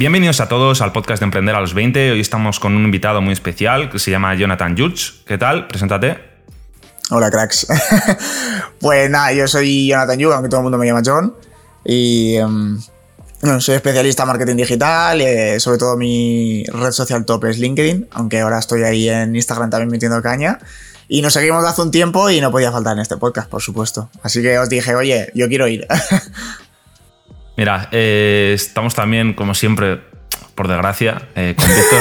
Bienvenidos a todos al podcast de Emprender a los 20. Hoy estamos con un invitado muy especial que se llama Jonathan Jutz. ¿Qué tal? Preséntate. Hola, cracks. pues nada, yo soy Jonathan Yu, aunque todo el mundo me llama John. Y em, soy especialista en marketing digital. Eh, sobre todo mi red social top es LinkedIn, aunque ahora estoy ahí en Instagram también metiendo caña. Y nos seguimos hace un tiempo y no podía faltar en este podcast, por supuesto. Así que os dije, oye, yo quiero ir. Mira, eh, estamos también, como siempre, por desgracia, eh, con Víctor.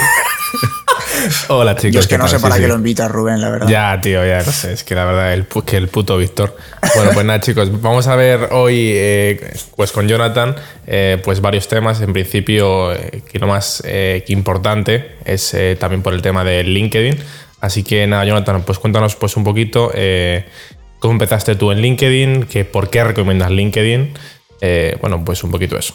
Hola chicos. Yo es que no sé para qué lo invitas, Rubén, la verdad. Ya, tío, ya no sé. Es que la verdad, el, que el puto Víctor. Bueno, pues nada, chicos, vamos a ver hoy, eh, pues con Jonathan, pues varios temas. En principio, que lo más importante es también por el tema de LinkedIn. Así que nada, Jonathan, pues cuéntanos pues un poquito cómo empezaste tú en LinkedIn, que por qué recomiendas LinkedIn. Eh, bueno, pues un poquito eso.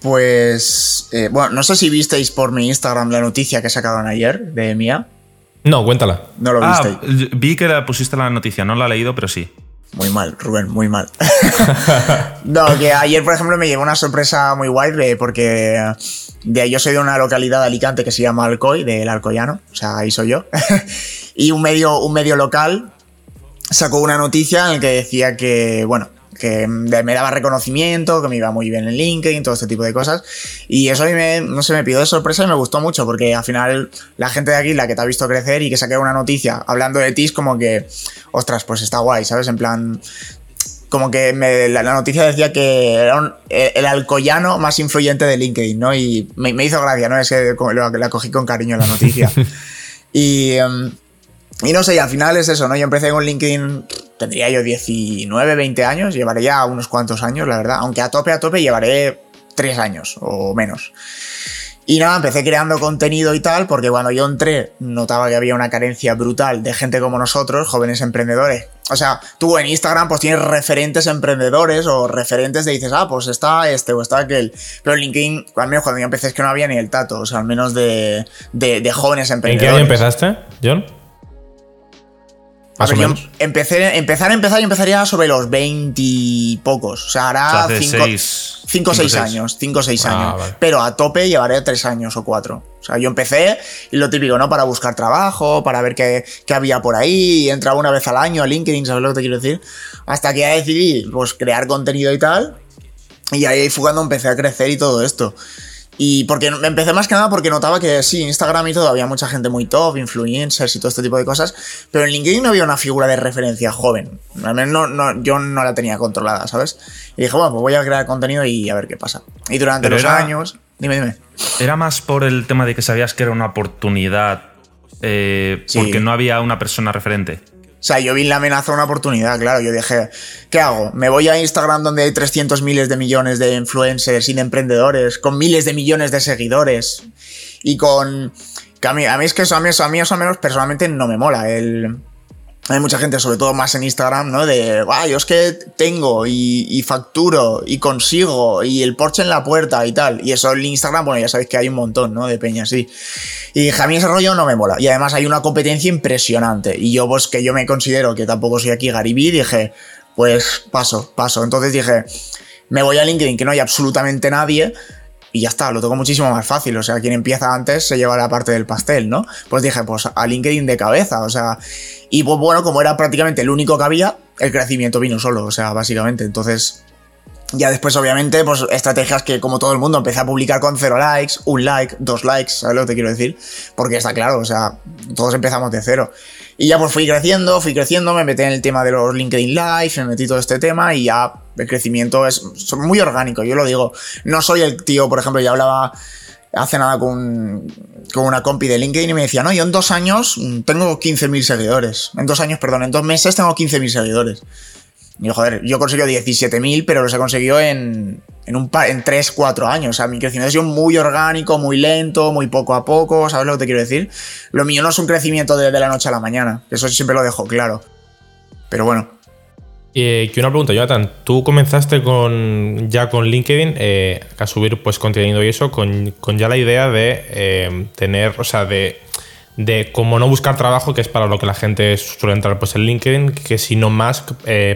Pues, eh, bueno, no sé si visteis por mi Instagram la noticia que sacaron ayer de Mía. No, cuéntala. No lo ah, visteis. vi que la pusiste la noticia, no la he leído, pero sí. Muy mal, Rubén, muy mal. no, que ayer, por ejemplo, me llevó una sorpresa muy guay porque de, yo soy de una localidad de Alicante que se llama Alcoy, del Alcoyano, o sea, ahí soy yo. y un medio, un medio local sacó una noticia en la que decía que, bueno, que me daba reconocimiento, que me iba muy bien en LinkedIn, todo este tipo de cosas. Y eso a mí me, no sé, me pidió de sorpresa y me gustó mucho, porque al final la gente de aquí, la que te ha visto crecer y que saque una noticia hablando de ti, es como que, ostras, pues está guay, ¿sabes? En plan, como que la, noticia decía que era el, alcoyano más influyente de LinkedIn, ¿no? Y me, hizo gracia, ¿no? Es que la cogí con cariño la noticia. y, em, y no sé, y al final es eso, ¿no? Yo empecé con LinkedIn tendría yo 19, 20 años, llevaré ya unos cuantos años, la verdad, aunque a tope, a tope llevaré 3 años o menos. Y nada, empecé creando contenido y tal, porque cuando yo entré notaba que había una carencia brutal de gente como nosotros, jóvenes emprendedores. O sea, tú en Instagram pues tienes referentes emprendedores o referentes de dices, ah, pues está este o está aquel. Pero en LinkedIn, al menos cuando yo empecé es que no había ni el tato, o sea, al menos de, de jóvenes emprendedores. ¿En qué año empezaste, John? Más empecé, empezar, empezar y empezaría sobre los 20 y pocos. O sea, hará 5 o 6 años. 5 o 6 años. Pero a tope llevaré 3 años o 4. O sea, yo empecé y lo típico, ¿no? Para buscar trabajo, para ver qué, qué había por ahí. Entraba una vez al año a LinkedIn, ¿sabes lo que te quiero decir? Hasta que ya decidí, pues, crear contenido y tal. Y ahí fue cuando empecé a crecer y todo esto. Y porque me empecé más que nada porque notaba que sí, Instagram y todo, había mucha gente muy top, influencers y todo este tipo de cosas, pero en LinkedIn no había una figura de referencia joven. Al menos no, yo no la tenía controlada, ¿sabes? Y dije, bueno, pues voy a crear contenido y a ver qué pasa. Y durante los años. Dime, dime. ¿Era más por el tema de que sabías que era una oportunidad eh, porque no había una persona referente? O sea, yo vi la amenaza una oportunidad, claro. Yo dije, ¿qué hago? ¿Me voy a Instagram donde hay 300 miles de millones de influencers y de emprendedores, con miles de millones de seguidores y con... a, mí, a mí es que eso a mí, eso a mí al menos personalmente no me mola. El, hay mucha gente, sobre todo más en Instagram, ¿no? De, ah, yo es que tengo y, facturo y consigo y el Porsche en la puerta y tal. Y eso en Instagram, bueno, ya sabéis que hay un montón, ¿no? De peñas, sí. Y a mí ese rollo no me mola. Y además hay una competencia impresionante. Y yo, pues que yo me considero que tampoco soy aquí Garibí, dije, pues paso, paso. Entonces dije, me voy a LinkedIn, que no hay absolutamente nadie y ya está, lo tengo muchísimo más fácil. O sea, quien empieza antes se lleva la parte del pastel, ¿no? Pues dije, pues a LinkedIn de cabeza, o sea, y pues bueno, como era prácticamente el único que había, el crecimiento vino solo, o sea, básicamente. Entonces, ya después, obviamente, pues estrategias que, como todo el mundo, empecé a publicar con cero likes, un like, dos likes, ¿sabes lo que te quiero decir? Porque está claro, o sea, todos empezamos de cero. Y ya pues fui creciendo, fui creciendo, me metí en el tema de los LinkedIn Live, me metí todo este tema y ya el crecimiento es muy orgánico, yo lo digo. No soy el tío, por ejemplo, ya hablaba hace nada con, con, una compi de LinkedIn y me decía, no, yo en dos años tengo 15.000 seguidores. En dos años, perdón, en dos meses tengo 15.000 seguidores. Yo, joder, yo conseguí 17.000, pero los he conseguido en, en, un en 3, 4 años. O sea, mi crecimiento ha sido muy orgánico, muy lento, muy poco a poco, ¿sabes lo que te quiero decir? Lo mío no es un crecimiento de, la noche a la mañana, eso siempre lo dejo claro. Pero bueno, eh, que una pregunta, Jonathan. Tú comenzaste con ya con LinkedIn eh, a subir pues contenido y eso, con, ya la idea de eh, tener, o sea, de, de como no buscar trabajo, que es para lo que la gente suele entrar pues en LinkedIn, que sino más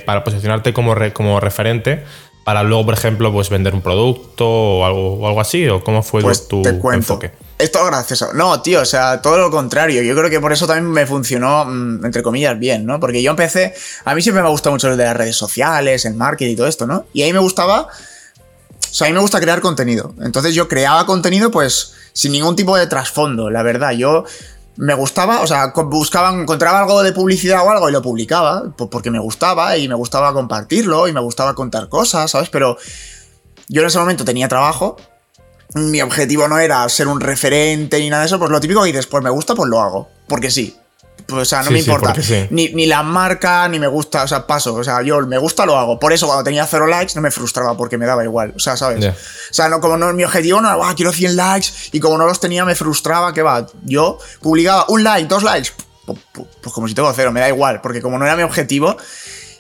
para posicionarte como, como referente para luego, por ejemplo, pues vender un producto o algo, o algo así? ¿O cómo fue Pues tu te cuento. enfoque? Es todo gracioso. No, tío, o sea, todo lo contrario. Yo creo que por eso también me funcionó, mm, entre comillas, bien, ¿no? Porque yo empecé. A mí siempre me ha gustado mucho lo de las redes sociales, el marketing y todo esto, ¿no? Y ahí me gustaba. O sea, a mí me gusta crear contenido. Entonces yo creaba contenido, pues, sin ningún tipo de trasfondo, la verdad. Yo me gustaba, o sea, buscaba, encontraba algo de publicidad o algo y lo publicaba, po- porque me gustaba y me gustaba compartirlo y me gustaba contar cosas, ¿sabes? Pero yo en ese momento tenía trabajo, mi objetivo no era ser un referente ni nada de eso, pues lo típico que dices, pues me gusta, pues lo hago, porque sí. Pues, o sea, no Sí, me importa. sí. Ni, ni la marca, ni me gusta, o sea, paso. O sea, yo me gusta, lo hago. Por eso cuando tenía cero likes no me frustraba porque me daba igual. O sea, ¿sabes? O sea, no, como no, mi objetivo no era, "Buah, quiero 100 likes, y como no los tenía me frustraba, que va. Yo publicaba un like, dos likes, pu- pu- pues como si tengo cero, me da igual, porque como no era mi objetivo,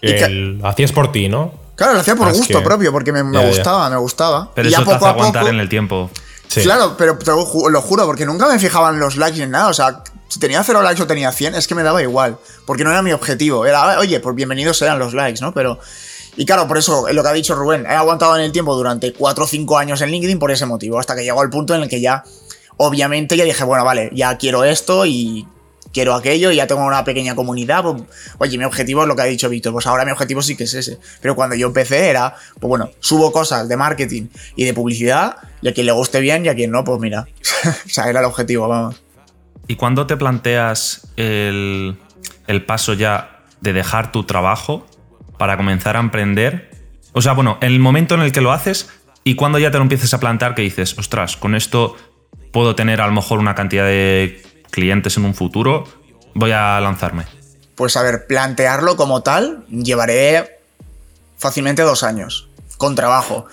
y que- El- Lo hacías por ti, ¿no? claro, lo hacía por Ah, gusto que- propio, porque me, me gustaba, me gustaba. Pero y ya te poco hace a aguantar poco, en el tiempo. Claro, pero lo, ju- lo juro, porque nunca me fijaban los likes ni nada. O sea, si tenía cero likes o tenía 100, es que me daba igual. Porque no era mi objetivo. Era, oye, pues bienvenidos sean los likes, ¿no? Pero. Y claro, por eso, es lo que ha dicho Rubén, he aguantado en el tiempo durante 4 o 5 años en LinkedIn por ese motivo. Hasta que llegó el punto en el que ya, obviamente, ya dije, bueno, vale, ya quiero esto y quiero aquello y ya tengo una pequeña comunidad. Pues, oye, mi objetivo es lo que ha dicho Víctor. Pues ahora mi objetivo sí que es ese. Pero cuando yo empecé era, pues bueno, subo cosas de marketing y de publicidad y a quien le guste bien y a quien no, pues mira. o sea, era el objetivo, vamos. ¿Y cuándo te planteas el, el paso ya de dejar tu trabajo para comenzar a emprender? O sea, bueno, el momento en el que lo haces y cuando ya te lo empieces a plantear que dices, ostras, con esto puedo tener a lo mejor una cantidad de clientes en un futuro, voy a lanzarme. Pues a ver, plantearlo como tal, llevaré fácilmente dos años, con trabajo.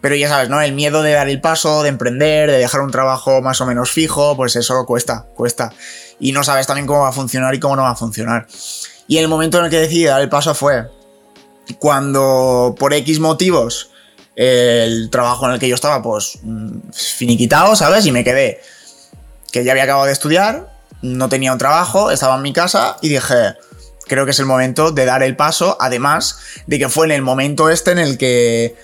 Pero ya sabes, ¿no? El miedo de dar el paso, de emprender, de dejar un trabajo más o menos fijo, pues eso cuesta, cuesta. Y no sabes también cómo va a funcionar y cómo no va a funcionar. Y el momento en el que decidí dar el paso fue cuando por X motivos el trabajo en el que yo estaba, pues mm, finiquitado, ¿sabes? Y me quedé que ya había acabado de estudiar, no tenía un trabajo, estaba en mi casa y dije, creo que es el momento de dar el paso, además de que fue en el momento este en el que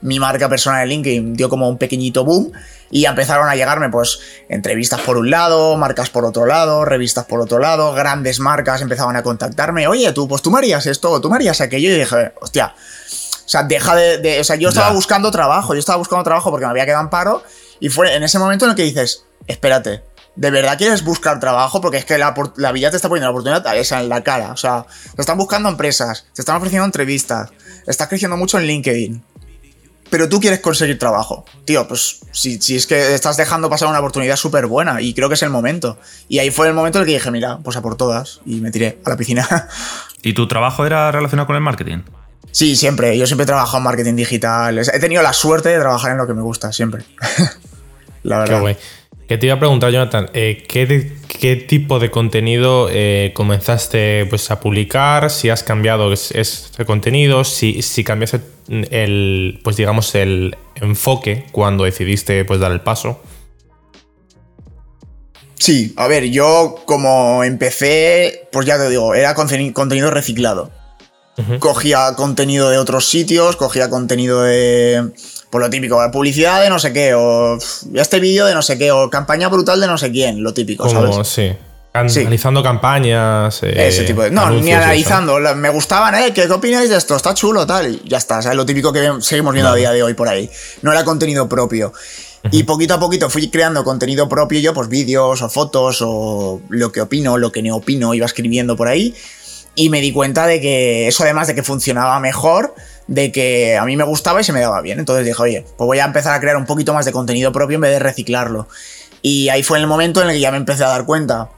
mi marca personal en LinkedIn dio como un pequeñito boom y empezaron a llegarme pues entrevistas por un lado, marcas por otro lado, revistas por otro lado, grandes marcas empezaban a contactarme, oye, tú, pues tú me harías esto, tú me harías aquello y dije, hostia, o sea, deja de, de- o sea, yo estaba Ya. buscando trabajo, yo estaba buscando trabajo porque me había quedado en paro y fue en ese momento en el que dices, espérate, ¿de verdad quieres buscar trabajo? Porque es que la, la vida te está poniendo la oportunidad esa en la cara, o sea, te están buscando empresas, te están ofreciendo entrevistas, estás creciendo mucho en LinkedIn. Pero tú quieres conseguir trabajo. Tío, pues si, si es que estás dejando pasar una oportunidad súper buena y creo que es el momento. Y ahí fue el momento en el que dije, mira, pues a por todas. Y me tiré a la piscina. ¿Y tu trabajo era relacionado con el marketing? Sí, siempre. Yo siempre he trabajado en marketing digital. He tenido la suerte de trabajar en lo que me gusta, siempre. la Qué verdad. guay. Que te iba a preguntar, Jonathan, eh, ¿qué, qué tipo de contenido eh, comenzaste pues, a publicar? Si has cambiado es- ese contenido, si, si cambiaste el, pues digamos, el enfoque cuando decidiste pues, dar el paso. Sí, a ver, yo como empecé, pues ya te digo, era conteni- contenido reciclado. Cogía contenido de otros sitios, cogía contenido de. Por lo típico, publicidad de no sé qué, o este vídeo de no sé qué, o campaña brutal de no sé quién, lo típico, Como, ¿sabes? sí. Can- Sí. Analizando campañas. eh, Ese tipo de. No, ni analizando. Me gustaban, ¿eh? ¿Qué, qué opináis de esto? Está chulo, tal. Y ya está. ¿sabes? Lo típico que seguimos viendo a día de hoy por ahí. No era contenido propio. Y poquito a poquito fui creando contenido propio yo, pues vídeos o fotos o lo que opino, lo que no opino, iba escribiendo por ahí. Y me di cuenta de que eso, además de que funcionaba mejor, de que a mí me gustaba y se me daba bien. Entonces dije, oye, pues voy a empezar a crear un poquito más de contenido propio en vez de reciclarlo. Y ahí fue el momento en el que ya me empecé a dar cuenta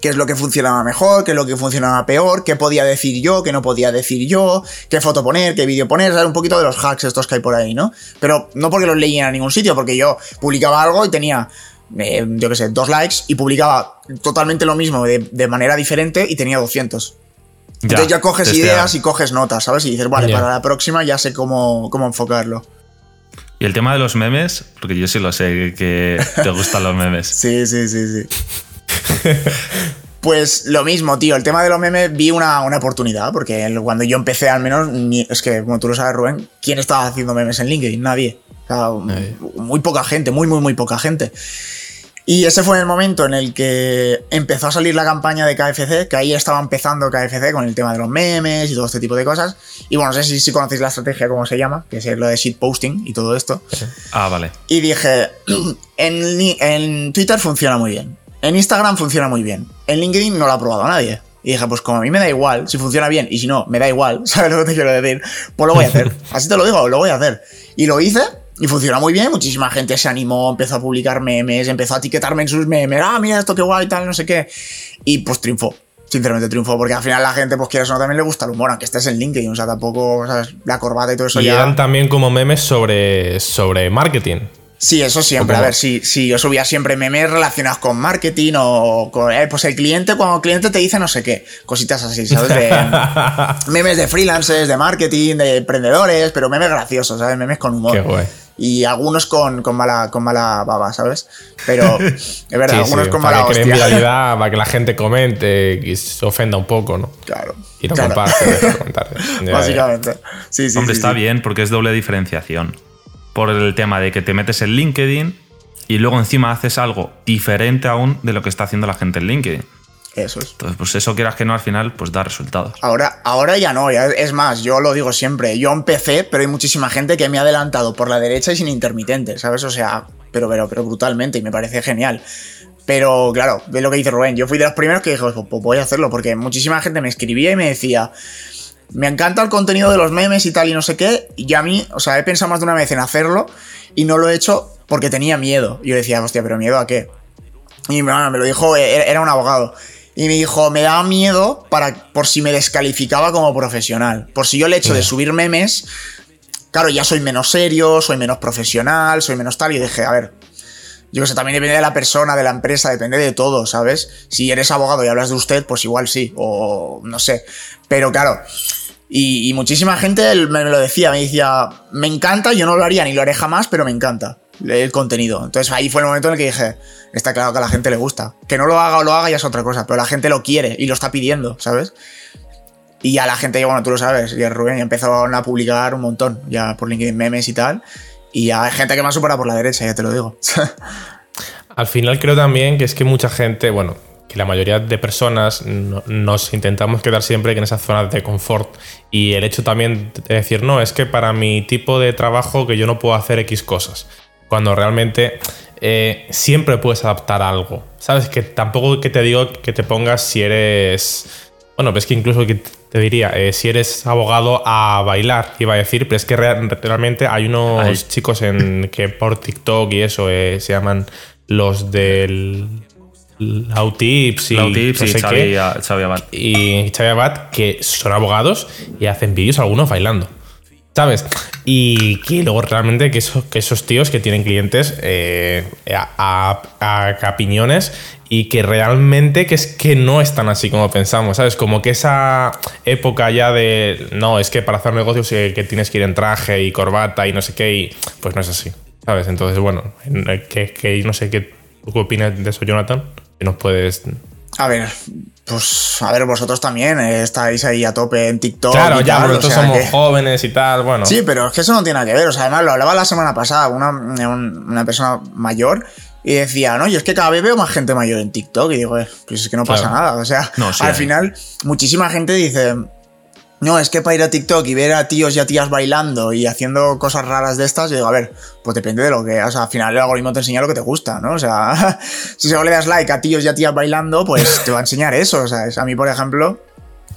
qué es lo que funcionaba mejor, qué es lo que funcionaba peor, qué podía decir yo, qué no podía decir yo, qué foto poner, qué vídeo poner, ¿sabes? un poquito de los hacks estos que hay por ahí, ¿no? Pero no porque los leía en ningún sitio, porque yo publicaba algo y tenía, eh, yo qué sé, dos likes y publicaba totalmente lo mismo de, de manera diferente y tenía 200. Entonces ya coges testear. ideas y coges notas, ¿sabes? Y dices, vale, Ya. para la próxima ya sé cómo, cómo enfocarlo. Y el tema de los memes, porque yo sí lo sé que te gustan los memes. Sí, sí, sí, sí. Pues lo mismo, tío. El tema de los memes vi una, una oportunidad, porque cuando yo empecé, al menos, ni- es que, como tú lo sabes, Rubén, ¿quién estaba haciendo memes en LinkedIn? Nadie. O sea, Nadie. muy poca gente, muy, muy, muy poca gente. Y ese fue el momento en el que empezó a salir la campaña de KFC, que ahí estaba empezando KFC con el tema de los memes y todo este tipo de cosas. Y bueno, no sé si, si conocéis la estrategia, cómo se llama, que es lo de shitposting y todo esto. Ah, vale. Y dije, en, en Twitter funciona muy bien, en Instagram funciona muy bien, en LinkedIn no lo ha probado nadie. Y dije, pues como a mí me da igual, si funciona bien y si no, me da igual, ¿sabes lo que te quiero decir? Pues lo voy a hacer. Así te lo digo, lo voy a hacer. Y lo hice y funcionó muy bien, muchísima gente se animó, empezó a publicar memes, empezó a etiquetarme en sus memes, ah, mira esto qué guay, tal, no sé qué. Y pues triunfó. Sinceramente triunfó, porque al final la gente, pues quieras o no, también le gusta el humor, aunque estés en LinkedIn, o sea, tampoco, ¿sabes? La corbata y todo eso Y ya. eran también como memes sobre, sobre marketing. Sí, eso siempre. A ver, sí, sí, yo subía siempre memes relacionados con marketing o con. eh, pues el cliente, cuando el cliente te dice no sé qué, cositas así, ¿sabes? De, memes de freelancers, de marketing, de emprendedores, pero memes graciosos, ¿sabes? Memes con humor. Qué guay. Y algunos con, con mala, con mala baba, ¿sabes? Pero es verdad, Sí, algunos sí, con para mala que creen hostia. viralidad, para que la gente comente y se ofenda un poco, ¿no? Claro. Y no claro. comparte. Básicamente. Sí, sí. Hombre, sí, está sí. bien porque es doble diferenciación. Por el tema de que te metes en LinkedIn y luego encima haces algo diferente aún de lo que está haciendo la gente en LinkedIn. Eso es. Entonces, pues eso quieras que no, al final, pues da resultados. Ahora, ahora ya no, ya- es más, yo lo digo siempre, yo empecé, pero hay muchísima gente que me ha adelantado por la derecha y sin intermitente, ¿sabes? O sea, pero, pero, pero brutalmente y me parece genial. Pero claro, ve lo que dice Rubén, yo fui de los primeros que dije, pues, pues voy a hacerlo, porque muchísima gente me escribía y me decía, me encanta el contenido de los memes y tal y no sé qué, y a mí, o sea, he pensado más de una vez en hacerlo y no lo he hecho porque tenía miedo. Y yo decía, hostia, pero miedo a qué? Y me, me lo dijo, era era un abogado. Y me dijo, me daba miedo para, por si me descalificaba como profesional. Por si yo el hecho de subir memes, claro, ya soy menos serio, soy menos profesional, soy menos tal. Y dije, a ver, yo que sé, también depende de la persona, de la empresa, depende de todo, ¿sabes? Si eres abogado y hablas de usted, pues igual sí, o no sé. Pero claro, y, y muchísima gente me lo decía, me decía, me encanta, yo no lo haría ni lo haré jamás, pero me encanta el contenido. Entonces ahí fue el momento en el que dije, está claro que a la gente le gusta. Que no lo haga o lo haga ya es otra cosa, pero la gente lo quiere y lo está pidiendo, ¿sabes? Y a la gente, bueno, tú lo sabes, y Rubén ya empezaron a publicar un montón, ya por LinkedIn memes y tal. Y ya hay gente que me ha superado por la derecha, ya te lo digo. Al final creo también que es que mucha gente, bueno, que la mayoría de personas no- nos intentamos quedar siempre en esa zona de confort y el hecho también de decir, no, es que para mi tipo de trabajo que yo no puedo hacer X cosas, cuando realmente eh, siempre puedes adaptar algo, ¿sabes? Que tampoco que te digo que te pongas si eres... Bueno, pues que incluso que te diría, eh, si eres abogado a bailar, iba a decir, pero es que rea- realmente hay unos Ay. chicos en que por TikTok y eso eh, se llaman los del Lautips y Lautips no y Xavi, qué, Xavi Abad. y Xavi Abad, que son abogados y hacen vídeos algunos bailando. ¿Sabes? Y que luego realmente que, eso- que esos tíos que tienen clientes eh, a, a, capiñones y que realmente que es que no están así como pensamos, ¿sabes? Como que esa época ya de, no, es que para hacer negocios eh, que tienes que ir en traje y corbata y no sé qué, y pues no es así, ¿sabes? Entonces, bueno, en- que, que no sé qué, ¿tú qué opinas de eso, Jonathan? Que nos puedes... A ver, pues a ver, vosotros también eh, estáis ahí a tope en TikTok. Claro, y ya, o nosotros somos que- jóvenes y tal, bueno. Sí, pero es que eso no tiene nada que ver. O sea, además lo hablaba la semana pasada una, un- una persona mayor y decía, no, yo es que cada vez veo más gente mayor en TikTok y digo, eh, pues es que no pasa Claro. nada. O sea, No, sí al final, muchísima gente dice, no, es que para ir a TikTok y ver a tíos y a tías bailando y haciendo cosas raras de estas, yo digo, a ver, pues depende de lo que, o sea, al final el algoritmo te enseña lo que te gusta, ¿no? O sea, si solo le das like a tíos y a tías bailando, pues te va a enseñar eso, o sea, es- a mí, por ejemplo,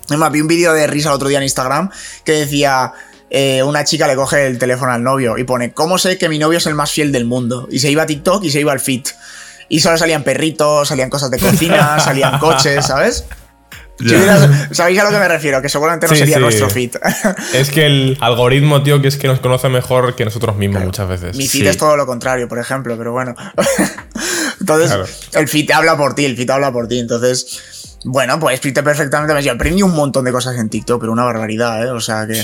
Además, vi un vídeo de risa el otro día en Instagram que decía. eh, una chica le coge el teléfono al novio y pone, ¿cómo sé que mi novio es el más fiel del mundo? Y se iba a TikTok y se iba al fit. Y solo salían perritos, salían cosas de cocina, salían coches, ¿sabes? Si Ya. hubieras- ¿Sabéis a lo que me refiero? Que seguramente no Sí, sería sí. nuestro fit. Es que el algoritmo, tío, que es que nos conoce mejor que nosotros mismos muchas veces. Mi fit Sí. es todo lo contrario, por ejemplo, pero bueno. Entonces, Claro. el fit habla por ti, el fit habla por ti. Entonces, Bueno, pues expliqué perfectamente. Yo aprendí un montón de cosas en TikTok, pero una barbaridad, ¿eh? O sea que.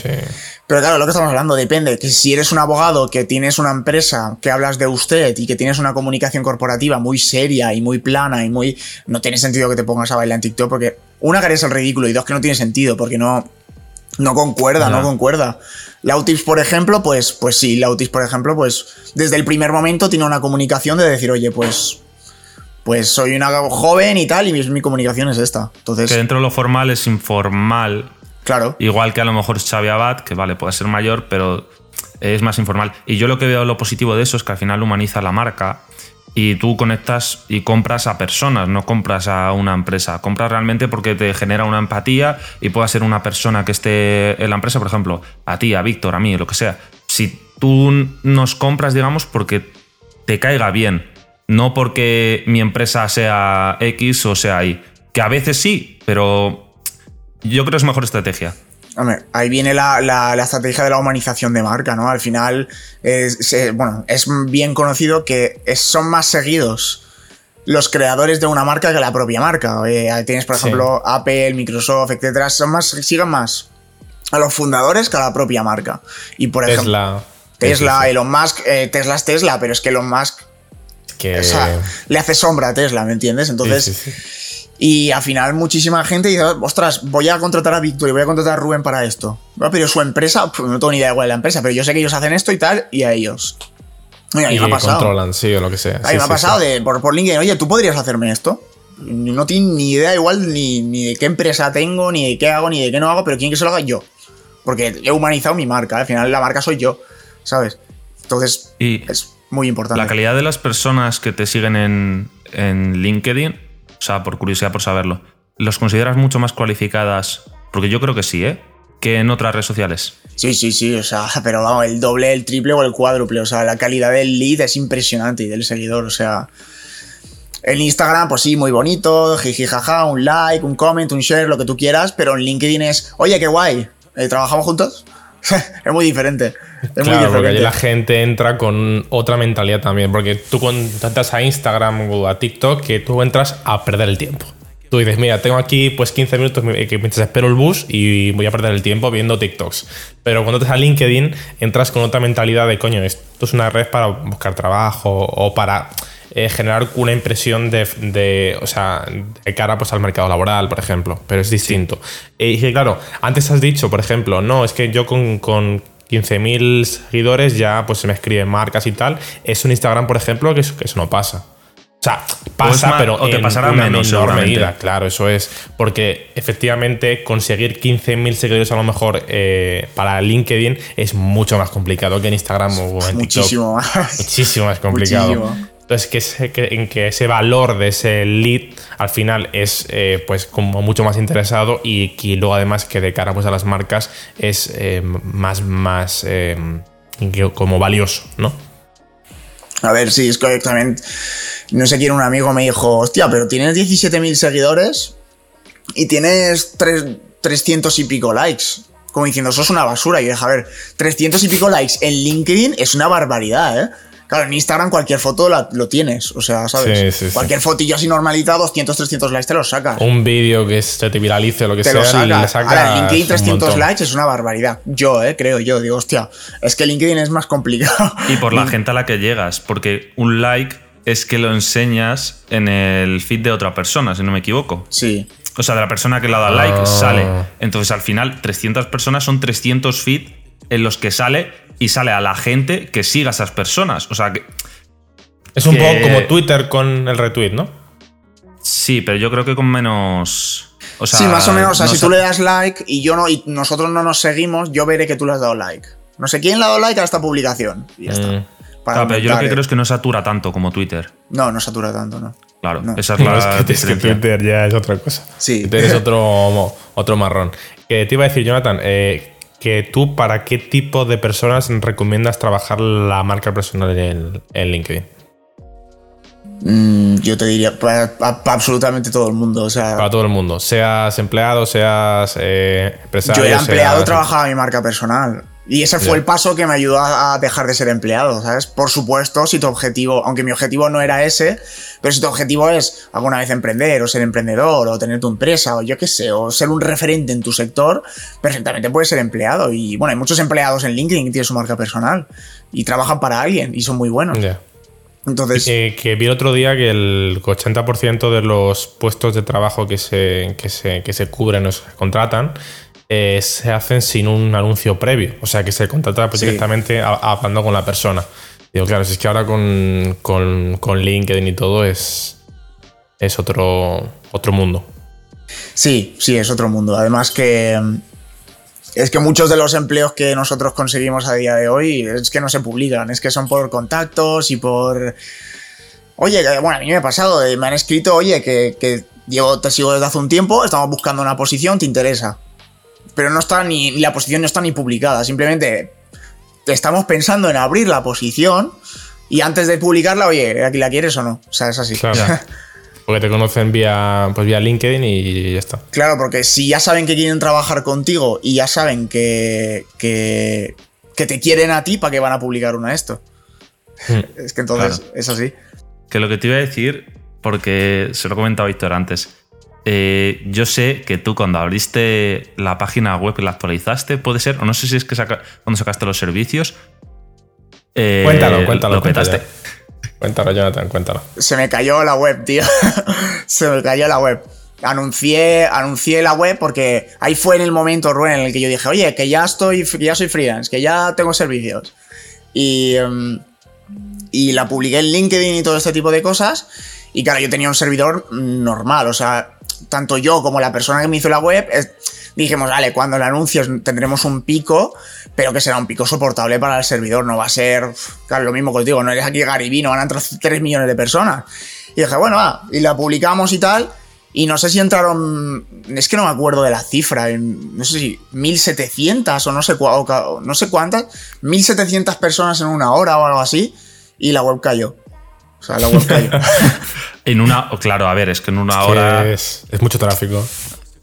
Pero claro, lo que estamos hablando depende. Que si eres un abogado que tienes una empresa que hablas de usted y que tienes una comunicación corporativa muy seria y muy plana y muy. No tiene sentido que te pongas a bailar en TikTok porque, una, que eres el ridículo y dos, que no tiene sentido porque no. No concuerda, no, concuerda. Lautips, por ejemplo, pues, pues sí, Lautips, por ejemplo, pues desde el primer momento tiene una comunicación de decir, oye, pues pues soy una joven y tal, y mi, comunicación es esta. Entonces, que dentro de lo formal es informal. Claro. Igual que a lo mejor Xavi Abad, que vale, puede ser mayor, pero es más informal. Y yo lo que veo lo positivo de eso es que al final humaniza la marca y tú conectas y compras a personas, no compras a una empresa. Compras realmente porque te genera una empatía y puede ser una persona que esté en la empresa, por ejemplo, a ti, a Víctor, a mí, lo que sea. Si tú nos compras, digamos, porque te caiga bien no porque mi empresa sea X o sea Y. Que a veces sí, pero yo creo que es mejor estrategia. Hombre, ahí viene la, estrategia de la humanización de marca, ¿no? Al final, es, bueno, es bien conocido que son más seguidos los creadores de una marca que la propia marca. Eh, tienes, por ejemplo, Apple, Microsoft, etcétera, son más, siguen más a los fundadores que a la propia marca. Y por ejemplo, Tesla, Tesla Elon Musk, eh, Tesla es Tesla, pero es que Elon Musk que... le hace sombra a Tesla, ¿me entiendes? Entonces... Y al final muchísima gente dice, ostras, voy a contratar a Víctor y voy a contratar a Rubén para esto. Pero su empresa, pues no tengo ni idea de cuál es la empresa, pero yo sé que ellos hacen esto y tal, y a ellos. y a mí me ha pasado. controlan, sí, o lo que sea. A mí me ha pasado de, por, por LinkedIn, oye, ¿tú podrías hacerme esto? No tengo ni idea igual ni, ni, de qué empresa tengo, ni de qué hago, ni de qué no hago, pero ¿quién que se lo haga? Yo. Porque he humanizado mi marca, al final la marca soy yo, ¿sabes? Entonces, es muy importante. La calidad de las personas que te siguen en, en LinkedIn, o sea, por curiosidad, por saberlo, ¿los consideras mucho más cualificadas? Porque yo creo que sí, ¿eh? Que en otras redes sociales. Sí, sí, sí, o sea, pero vamos, el doble, el triple o el cuádruple, o sea, la calidad del lead es impresionante y del seguidor, o sea, en Instagram, pues sí, muy bonito, jiji, jaja, un like, un comment, un share, lo que tú quieras, pero en LinkedIn es, oye, qué guay, ¿eh, ¿trabajamos juntos? es muy diferente. Es claro, porque allí la gente entra con otra mentalidad también. Porque tú cuando entras a Instagram o a TikTok, que tú entras a perder el tiempo. Tú dices, mira, tengo aquí pues 15 minutos que mientras espero el bus y voy a perder el tiempo viendo TikToks. Pero cuando entras a LinkedIn, entras con otra mentalidad de, coño, esto es una red para buscar trabajo o para eh, generar una impresión de, o sea, de cara pues, al mercado laboral, por ejemplo, pero es distinto. Y claro, antes has dicho, por ejemplo, no, es que yo con, con 15.000 seguidores ya pues se me escriben marcas y tal. Es un Instagram, por ejemplo, que eso, que eso no pasa. O sea, pasa, pero o te pasará menos, menor medida. Claro, eso es. Porque efectivamente conseguir 15.000 seguidores a lo mejor eh, para LinkedIn es mucho más complicado que en Instagram o en Muchísimo más. Muchísimo más complicado. Entonces, que, en que ese valor de ese lead al final es eh, pues como mucho más interesado y que luego además que de cara pues, a las marcas es eh, más, más eh, como valioso, ¿no? A ver, sí, es también, no sé quién, un amigo me dijo, hostia, pero tienes 17.000 seguidores y tienes 300 y pico likes. Como diciendo, eso es una basura. Y yo dije, a ver, 300 y pico likes en LinkedIn es una barbaridad, ¿eh? Claro, en Instagram cualquier foto lo tienes, o sea, ¿sabes? Sí, sí, cualquier fotillo así normalita, 200, 300 likes te los sacas. Un vídeo que se te viralice o lo que te sea, lo sacas. Ahora, LinkedIn 300 likes es una barbaridad. Yo, eh, creo yo, digo, hostia, es que LinkedIn es más complicado. Y por la gente a la que llegas, porque un like es que lo enseñas en el feed de otra persona, si no me equivoco. Sí. O sea, de la persona que le da like ah. sale. Entonces, al final, 300 personas son 300 feed en los que sale y sale a la gente que siga a esas personas. O sea que. Es un poco como Twitter con el retweet, ¿no? Sí, pero yo creo que con menos. O sea, sí, más o menos. O sea, si tú le das like y yo no, y nosotros no nos seguimos, yo veré que tú le has dado like. No sé quién le ha dado like a esta publicación. Y ya está. Mm. Claro, pero yo lo que creo es que no satura tanto como Twitter. No, no satura tanto, no. Claro, esa es la es que, Twitter ya es otra cosa. Sí. Twitter es otro, otro marrón. Que te iba a decir, Jonathan, eh, que tú para qué tipo de personas recomiendas trabajar la marca personal en, LinkedIn. Mm, yo te diría para, absolutamente todo el mundo. O sea, para todo el mundo. Seas empleado, seas eh, empresario. Yo era empleado, trabajaba mi marca personal. Y ese fue el paso que me ayudó a dejar de ser empleado, ¿sabes? Por supuesto, si tu objetivo, aunque mi objetivo no era ese, pero si tu objetivo es alguna vez emprender o ser emprendedor o tener tu empresa o yo qué sé, o ser un referente en tu sector, perfectamente puedes ser empleado. Y bueno, hay muchos empleados en LinkedIn que tienen su marca personal y trabajan para alguien y son muy buenos. Entonces, que vi el otro día que el 80% de los puestos de trabajo que se, que se, que se cubren o se contratan eh, se hacen sin un anuncio previo. O sea, que se contrata directamente hablando con la persona. Digo, claro, si es que ahora con, con, LinkedIn y todo es, es otro, otro mundo. Sí, sí, es otro mundo. Además que es que muchos de los empleos que nosotros conseguimos a día de hoy es que no se publican, es que son por contactos y por... Oye, bueno, a mí me ha pasado, me han escrito, oye, que, que te sigo desde hace un tiempo, estamos buscando una posición, ¿te interesa? Pero no está ni, la posición no está ni publicada, simplemente estamos pensando en abrir la posición y antes de publicarla, oye, ¿aquí la quieres o no? O sea, es así. Porque te conocen vía, pues vía LinkedIn y ya está. Claro, porque si ya saben que quieren trabajar contigo y ya saben que, que, te quieren a ti, ¿para qué van a publicar una de esto? Hmm. Es que entonces es así. Que lo que te iba a decir, porque se lo he comentado Víctor antes, eh, yo sé que tú cuando abriste la página web y la actualizaste, puede ser, o no sé si es que cuando sacaste los servicios. Eh, cuéntalo, cuéntalo. Cuéntalo, cuéntalo, Jonathan, cuéntalo. Se me cayó la web, tío. Se me cayó la web. Anuncié, anuncié la web porque ahí fue en el momento, Rubén, en el que yo dije, oye, que ya estoy, ya soy freelance, que ya tengo servicios. Y, em, y la publiqué en LinkedIn y todo este tipo de cosas. Y claro, yo tenía un servidor normal, o sea, tanto yo como la persona que me hizo la web, dijimos, vale, cuando el anuncio tendremos un pico, pero que será un pico soportable para el servidor, no va a ser, claro, lo mismo que os digo, no eres aquí Garibí, no van a entrar 3 millones de personas. Y dije, bueno, va, y la publicamos y tal, y no sé si entraron, es que no me acuerdo de la cifra, no sé si 1700 o no sé, no sé cuántas, 1700 personas en una hora o algo así, y la web cayó. O sea, la web cayó. En una, claro, a ver, es que en una hora. Es, mucho tráfico.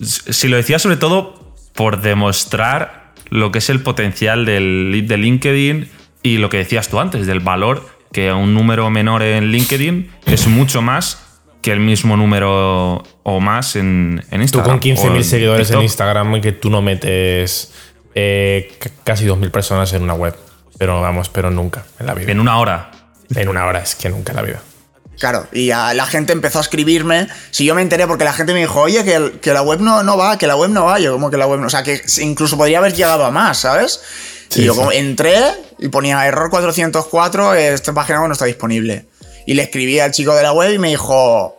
Si lo decía sobre todo por demostrar lo que es el potencial del lead de LinkedIn y lo que decías tú antes, del valor que un número menor en LinkedIn es mucho más que el mismo número o más en, Instagram. Tú con 15.000 seguidores en Instagram y que tú no metes eh, casi 2.000 personas en una web. Pero vamos, pero nunca en la vida. En una hora. En una hora, es que nunca en la vida. Claro, y la gente empezó a escribirme. Si yo me enteré porque la gente me dijo, oye, que, la web no, no va, que la web no va. Yo, como que la web no. O sea, que incluso podría haber llegado a más, ¿sabes? y yo como entré y ponía error 404, esta página no está disponible. Y le escribí al chico de la web y me dijo,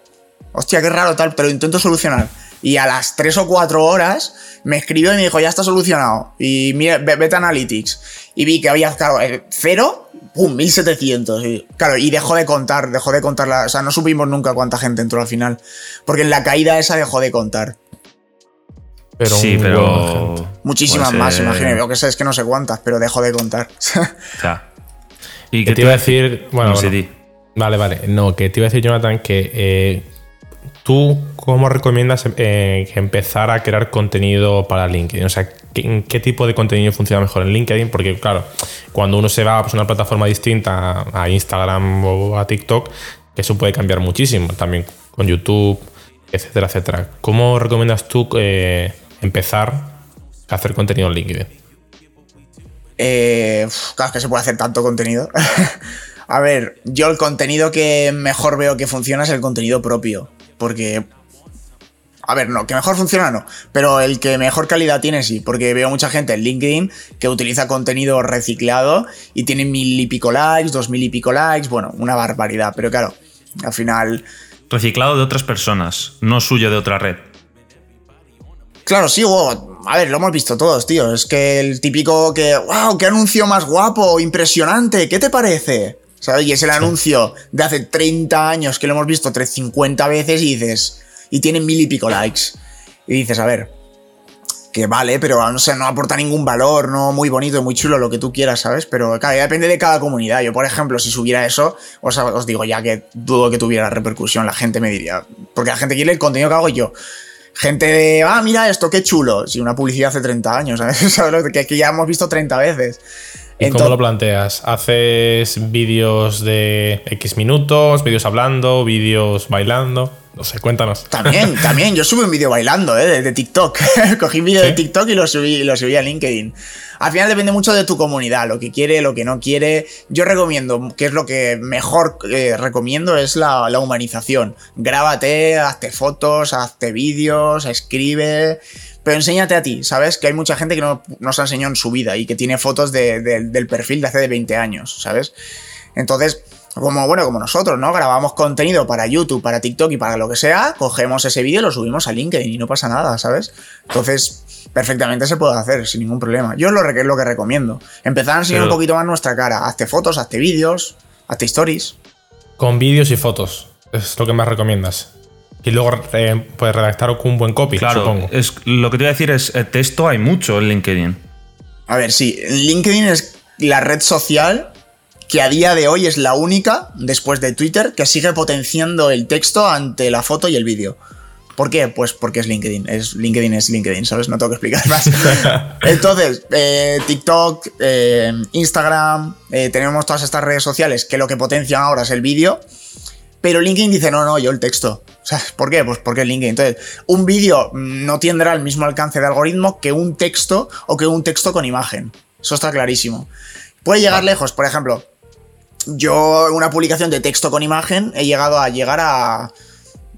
hostia, qué raro tal, pero intento solucionar. Y a las 3 o 4 horas me escribió y me dijo, ya está solucionado. Y mira, vete a Analytics. Y vi que había, claro, eh, cero ¡Pum! 1700. Y, claro, y dejó de contar, dejó de contar. La, o sea, no supimos nunca cuánta gente entró al final. Porque en la caída esa dejó de contar. Pero sí, pero. Muchísimas pues, más, imagínate. Lo que sé es que no sé cuántas, pero dejó de contar. Ya. ¿Y qué te iba a decir? Bueno, vale, vale. No, que te iba a decir, Jonathan, que eh, tú, ¿cómo recomiendas eh, empezar a crear contenido para LinkedIn? O sea, ¿qué, ¿qué tipo de contenido funciona mejor en LinkedIn? Porque, claro, cuando uno se va a pues, una plataforma distinta a Instagram o a TikTok, eso puede cambiar muchísimo, también con YouTube, etcétera, etcétera. ¿Cómo recomiendas tú eh, empezar a hacer contenido en LinkedIn? Eh, claro, que se puede hacer tanto contenido. a ver, yo el contenido que mejor veo que funciona es el contenido propio. Porque a ver, no, que mejor funciona no, pero el que mejor calidad tiene sí, porque veo mucha gente en LinkedIn que utiliza contenido reciclado y tiene mil y pico likes, dos mil y pico likes, bueno, una barbaridad, pero claro, al final... Reciclado de otras personas, no suyo de otra red. Claro, sí, a ver, lo hemos visto todos, tío. Es que el típico que, wow, qué anuncio más guapo, impresionante, ¿qué te parece? ¿Sabes? Y es el anuncio de hace 30 años que lo hemos visto 350 veces y dices, y tiene mil y pico likes. Y dices, a ver, que vale, pero no sé, no aporta ningún valor, no muy bonito, muy chulo, lo que tú quieras, ¿sabes? Pero claro, depende de cada comunidad. Yo, por ejemplo, si subiera eso, os, os digo ya que dudo que tuviera repercusión, la gente me diría, porque la gente quiere el contenido que hago yo. gente de, ah, mira esto, qué chulo. Si una publicidad hace 30 años, ¿sabes? que, que ya hemos visto 30 veces. ¿Y cómo lo planteas? ¿Haces vídeos de X minutos, vídeos hablando, vídeos bailando? No sé, cuéntanos. También, también. Yo subí un vídeo bailando, ¿eh? De, TikTok. Cogí un vídeo de TikTok y lo subí, lo subí a LinkedIn. Al final depende mucho de tu comunidad, lo que quiere, lo que no quiere. Yo recomiendo, que es lo que mejor eh, recomiendo, es la, la, humanización. Grábate, hazte fotos, hazte vídeos, escribe. Pero enséñate a ti, ¿sabes? Que hay mucha gente que no, no se enseñó en su vida y que tiene fotos de, de, del perfil de hace de 20 años, ¿sabes? Entonces, como bueno, como nosotros, ¿no? Grabamos contenido para YouTube, para TikTok y para lo que sea, cogemos ese vídeo y lo subimos a LinkedIn y no pasa nada, ¿sabes? Entonces, perfectamente se puede hacer sin ningún problema. Yo es lo, que, lo que recomiendo. Empezar a enseñar Pero... un poquito más nuestra cara. Hazte fotos, hazte vídeos, hazte stories. Con vídeos y fotos, es lo que más recomiendas. Y luego eh, puedes redactar con un buen copy, claro, supongo. Es, lo que te iba a decir es, eh, texto hay mucho en LinkedIn. A ver, sí, LinkedIn es la red social que a día de hoy es la única, después de Twitter, que sigue potenciando el texto ante la foto y el vídeo. ¿Por qué? Pues porque es LinkedIn. Es, LinkedIn es LinkedIn, ¿sabes? No tengo que explicar más. Entonces, eh, TikTok, eh, Instagram, eh, tenemos todas estas redes sociales que lo que potencian ahora es el vídeo. Pero LinkedIn dice, no, no, yo el texto. ¿Por qué? Pues porque LinkedIn. Entonces, un vídeo no tendrá el mismo alcance de algoritmo que un texto o que un texto con imagen. Eso está clarísimo. Puede llegar lejos, por ejemplo, yo una publicación de texto con imagen he llegado a llegar a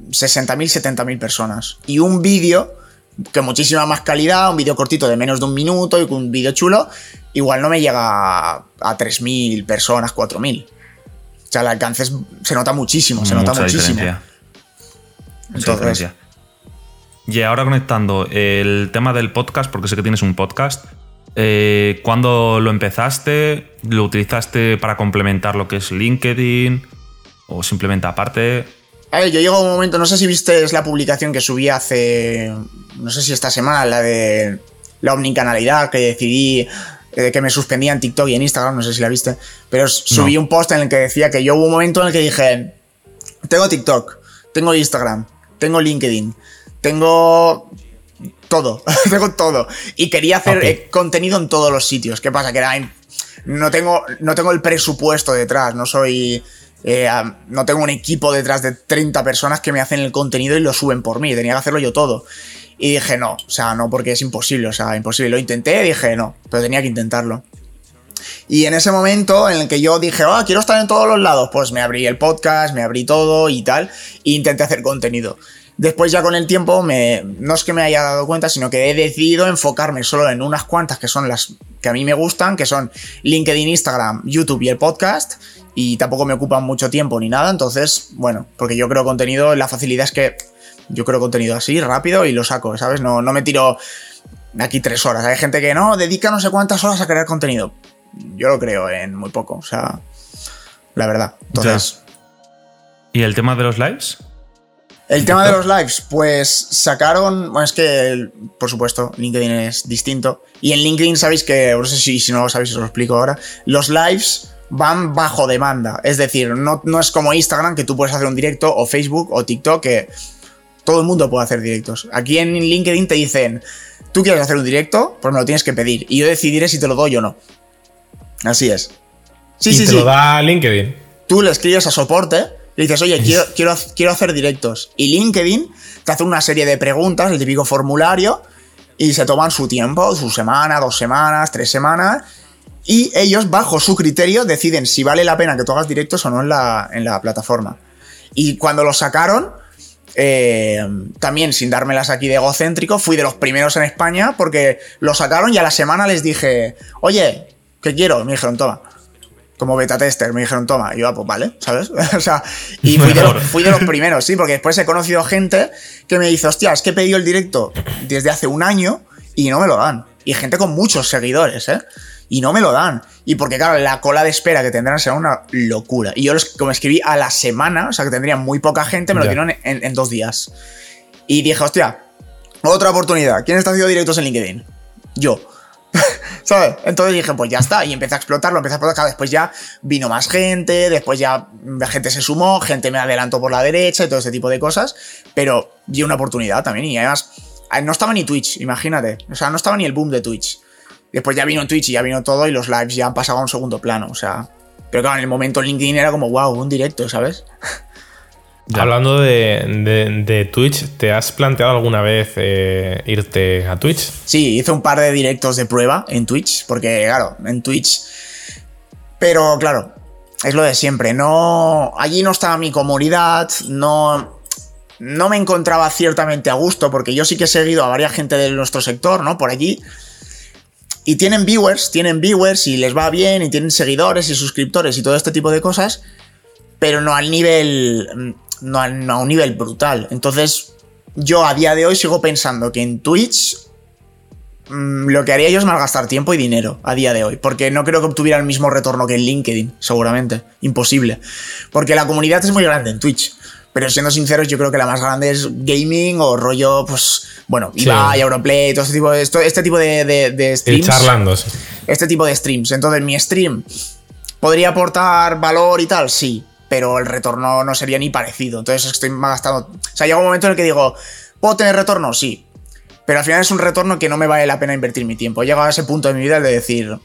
60.000, 70.000 personas. Y un vídeo que muchísima más calidad, un vídeo cortito de menos de un minuto y un vídeo chulo, igual no me llega a, a 3.000 personas, 4.000. O sea, el alcance es, se nota muchísimo, se Mucha nota muchísimo. Diferencia. Mucha diferencia. Y ahora conectando el tema del podcast, porque sé que tienes un podcast, eh, ¿Cuándo lo empezaste? ¿Lo utilizaste para complementar lo que es LinkedIn? ¿O simplemente aparte? A ver, yo llego a un momento, no sé si viste la publicación que subí hace, no sé si esta semana, la de la omnicanalidad, que decidí eh, que me suspendía en TikTok y en Instagram, no sé si la viste, pero subí no. un post en el que decía que yo hubo un momento en el que dije, tengo TikTok, tengo Instagram, tengo LinkedIn, tengo todo, tengo todo. Y quería hacer okay. eh, contenido en todos los sitios. ¿Qué pasa? Que era, no, tengo, no tengo el presupuesto detrás, no soy... Eh, no tengo un equipo detrás de 30 personas que me hacen el contenido y lo suben por mí, tenía que hacerlo yo todo. Y dije, no, o sea, no, porque es imposible, o sea, imposible. Lo intenté, dije, no, pero tenía que intentarlo. Y en ese momento en el que yo dije, oh, quiero estar en todos los lados, pues me abrí el podcast, me abrí todo y tal, e intenté hacer contenido. Después ya con el tiempo, no es que me haya dado cuenta, sino que he decidido enfocarme solo en unas cuantas que son las que a mí me gustan, que son LinkedIn, Instagram, YouTube y el podcast, y tampoco me ocupan mucho tiempo ni nada, entonces, bueno, porque yo creo contenido, la facilidad es que yo creo contenido así, rápido, y lo saco, ¿sabes? No, no me tiro aquí tres horas. Hay gente que no, dedica no sé cuántas horas a crear contenido. Yo lo creo en muy poco, o sea, la verdad. Entonces... ¿Y el tema de los lives? El tema de los lives, pues sacaron. Bueno, es que, por supuesto, LinkedIn es distinto. Y en LinkedIn sabéis que, no sé si, si no lo sabéis, os lo explico ahora. Los lives van bajo demanda. Es decir, no, no es como Instagram, que tú puedes hacer un directo, o Facebook, o TikTok, que todo el mundo puede hacer directos. Aquí en LinkedIn te dicen, tú quieres hacer un directo, pues me lo tienes que pedir. Y yo decidiré si te lo doy o no. Así es. Sí, ¿Y sí, te sí. lo da LinkedIn. Tú le escribes a soporte le dices, oye, quiero, quiero, quiero hacer directos. Y LinkedIn te hace una serie de preguntas, el típico formulario, y se toman su tiempo, su semana, dos semanas, tres semanas, y ellos, bajo su criterio, deciden si vale la pena que tú hagas directos o no en la, en la plataforma. Y cuando lo sacaron, eh, también sin dármelas aquí de egocéntrico, fui de los primeros en España porque lo sacaron y a la semana les dije, oye, ¿qué quiero? Me dijeron, toma como beta tester, me dijeron, toma, y yo, ah, pues vale, ¿sabes? o sea, y fui de, los, fui de, los, primeros, sí, porque después he conocido gente que me dice, hostia, es que he pedido el directo desde hace un año y no me lo dan. Y gente con muchos seguidores, ¿eh? Y no me lo dan. Y porque, claro, la cola de espera que tendrán será una locura. Y yo, los, como escribí a la semana, o sea, que tendría muy poca gente, me lo dieron en, en dos días. Y dije, hostia, otra oportunidad. ¿Quién está haciendo directos en LinkedIn? Yo. ¿Sabes? Entonces dije, pues ya está. Y empecé a explotarlo, empecé a explotar. Después ya vino más gente, después ya la gente se sumó, gente me adelantó por la derecha y todo ese tipo de cosas. Pero vi una oportunidad también. Y además, no estaba ni Twitch, imagínate. O sea, no estaba ni el boom de Twitch. Después ya vino Twitch y ya vino todo y los lives ya han pasado a un segundo plano. O sea, pero claro, en el momento LinkedIn era como, wow, un directo, ¿sabes? Hablando de, Twitch, ¿te has planteado alguna vez eh, irte a Twitch? Sí, hice un par de directos de prueba en Twitch, porque claro, en Twitch... Pero claro, es lo de siempre, no... Allí no estaba mi comunidad, no... No me encontraba ciertamente a gusto, porque yo sí que he seguido a varias gente de nuestro sector, ¿no? Por allí. Y tienen viewers, tienen viewers y les va bien, y tienen seguidores y suscriptores y todo este tipo de cosas, pero no al nivel no a, un nivel brutal. Entonces, yo a día de hoy sigo pensando que en Twitch mm, lo que haría yo es malgastar tiempo y dinero a día de hoy, porque no creo que obtuviera el mismo retorno que en LinkedIn, seguramente. Imposible. Porque la comunidad es muy grande en Twitch. Pero siendo sinceros, yo creo que la más grande es gaming o rollo, pues, bueno, Ibai, Europlay, todo este tipo de, este tipo de, de, streams. charlando, Este tipo de streams. Entonces, mi stream podría aportar valor y tal, sí pero el retorno no sería ni parecido. Entonces estoy gastando. O sea, llega un momento en el que digo, ¿puedo tener retorno? Sí. Pero al final es un retorno que no me vale la pena invertir mi tiempo. He llegado a ese punto de mi vida de decir. O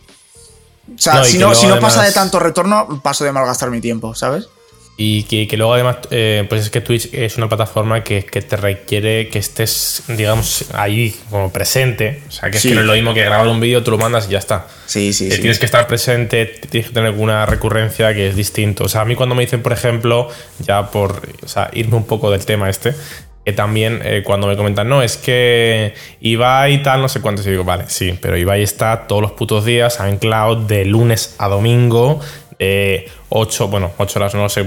sea, si, no, si no pasa de tanto retorno, paso de malgastar mi tiempo, ¿sabes? Y que, luego además, eh, pues es que Twitch es una plataforma que, te requiere que estés, digamos, ahí como presente. O sea, que es que no es lo mismo que grabar un vídeo, tú lo mandas y ya está. Sí, sí, sí. Tienes que estar presente, tienes que tener alguna recurrencia que es distinto. O sea, a mí cuando me dicen, por ejemplo, ya por irme un poco del tema este, que también eh, cuando me comentan, no, es que Ibai y tal, no sé cuántos, y digo, vale, sí, pero Ibai está todos los putos días anclado de lunes a domingo eh, 8, bueno, 8 horas, no sé,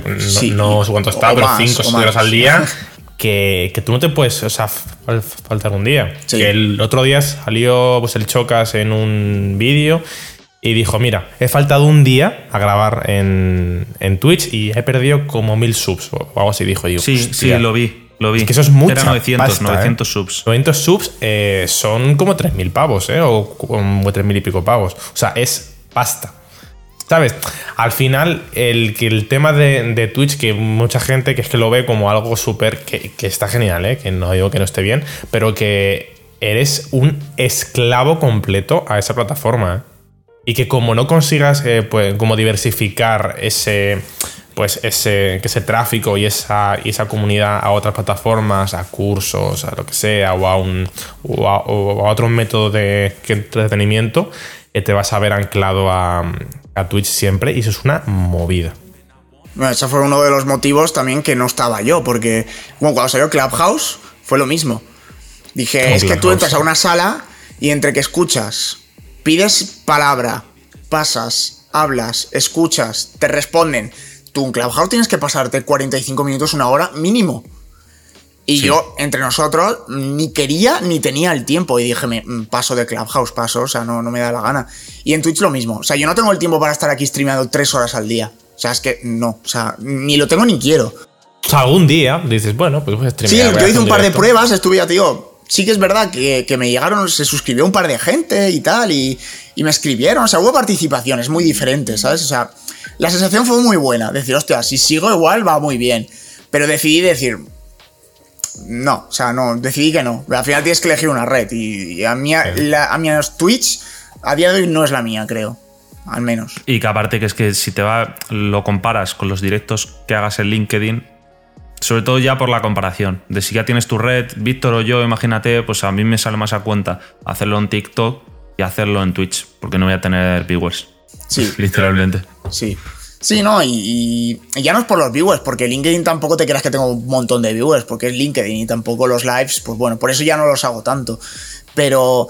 no, sé cuánto está, pero 5 o 6 horas al día. Que, que, tú no te puedes, o sea, faltar un día. Que el otro día salió pues el Chocas en un vídeo y dijo, mira, he faltado un día a grabar en, en Twitch y he perdido como mil subs o algo así, dijo. yo sí, sí, lo vi. Lo vi. Es que eso es mucho. Era 900, 900 ¿eh? subs. 900 subs eh, son como 3.000 pavos, ¿eh? O como 3.000 y pico pavos. O sea, es pasta. ¿Sabes? Al final, el, el tema de, Twitch, que mucha gente que es que lo ve como algo súper, que, está genial, ¿eh? que no digo que no esté bien, pero que eres un esclavo completo a esa plataforma. ¿eh? Y que como no consigas eh, pues, como diversificar ese, pues ese, ese tráfico y esa, y esa comunidad a otras plataformas, a cursos, a lo que sea, o a, un, o a, otro método de entretenimiento, te vas a ver anclado a, a Twitch siempre y eso es una movida. Bueno, ese fue uno de los motivos también que no estaba yo, porque cuando salió Clubhouse fue lo mismo. Dije, es que tú entras a una sala y entre que escuchas, pides palabra, pasas, hablas, escuchas, te responden. Tú en Clubhouse tienes que pasarte 45 minutos, una hora mínimo. Y yo, entre nosotros, ni quería ni tenía el tiempo. Y dije, me, mm, paso de Clubhouse, paso, o sea, no, no me da la gana. Y en Twitch lo mismo. O sea, yo no tengo el tiempo para estar aquí streameando tres horas al día. O sea, es que no. O sea, ni lo tengo ni quiero. O sea, algún día dices, bueno, pues voy a streamear. Sí, yo hice un, par de pruebas, estuve ya, tío. Sí que es verdad que, que, me llegaron, se suscribió un par de gente y tal, y, y me escribieron. O sea, hubo participaciones muy diferentes, ¿sabes? O sea, la sensación fue muy buena. Decir, hostia, si sigo igual va muy bien. Pero decidí decir, no, o sea, no, decidí que no. Al final tienes que elegir una red y, a mí, a mí Twitch a día de hoy no es la mía, creo. Al menos. Y que aparte que es que si te va, lo comparas con los directos que hagas en LinkedIn, sobre todo ya por la comparación, de si ya tienes tu red, Víctor o yo, imagínate, pues a mí me sale más a cuenta hacerlo en TikTok y hacerlo en Twitch, porque no voy a tener viewers. Sí. Literalmente. Sí. Sí, no, y, ya no es por los viewers, porque LinkedIn tampoco te creas que tengo un montón de viewers, porque es LinkedIn y tampoco los lives, pues bueno, por eso ya no los hago tanto. Pero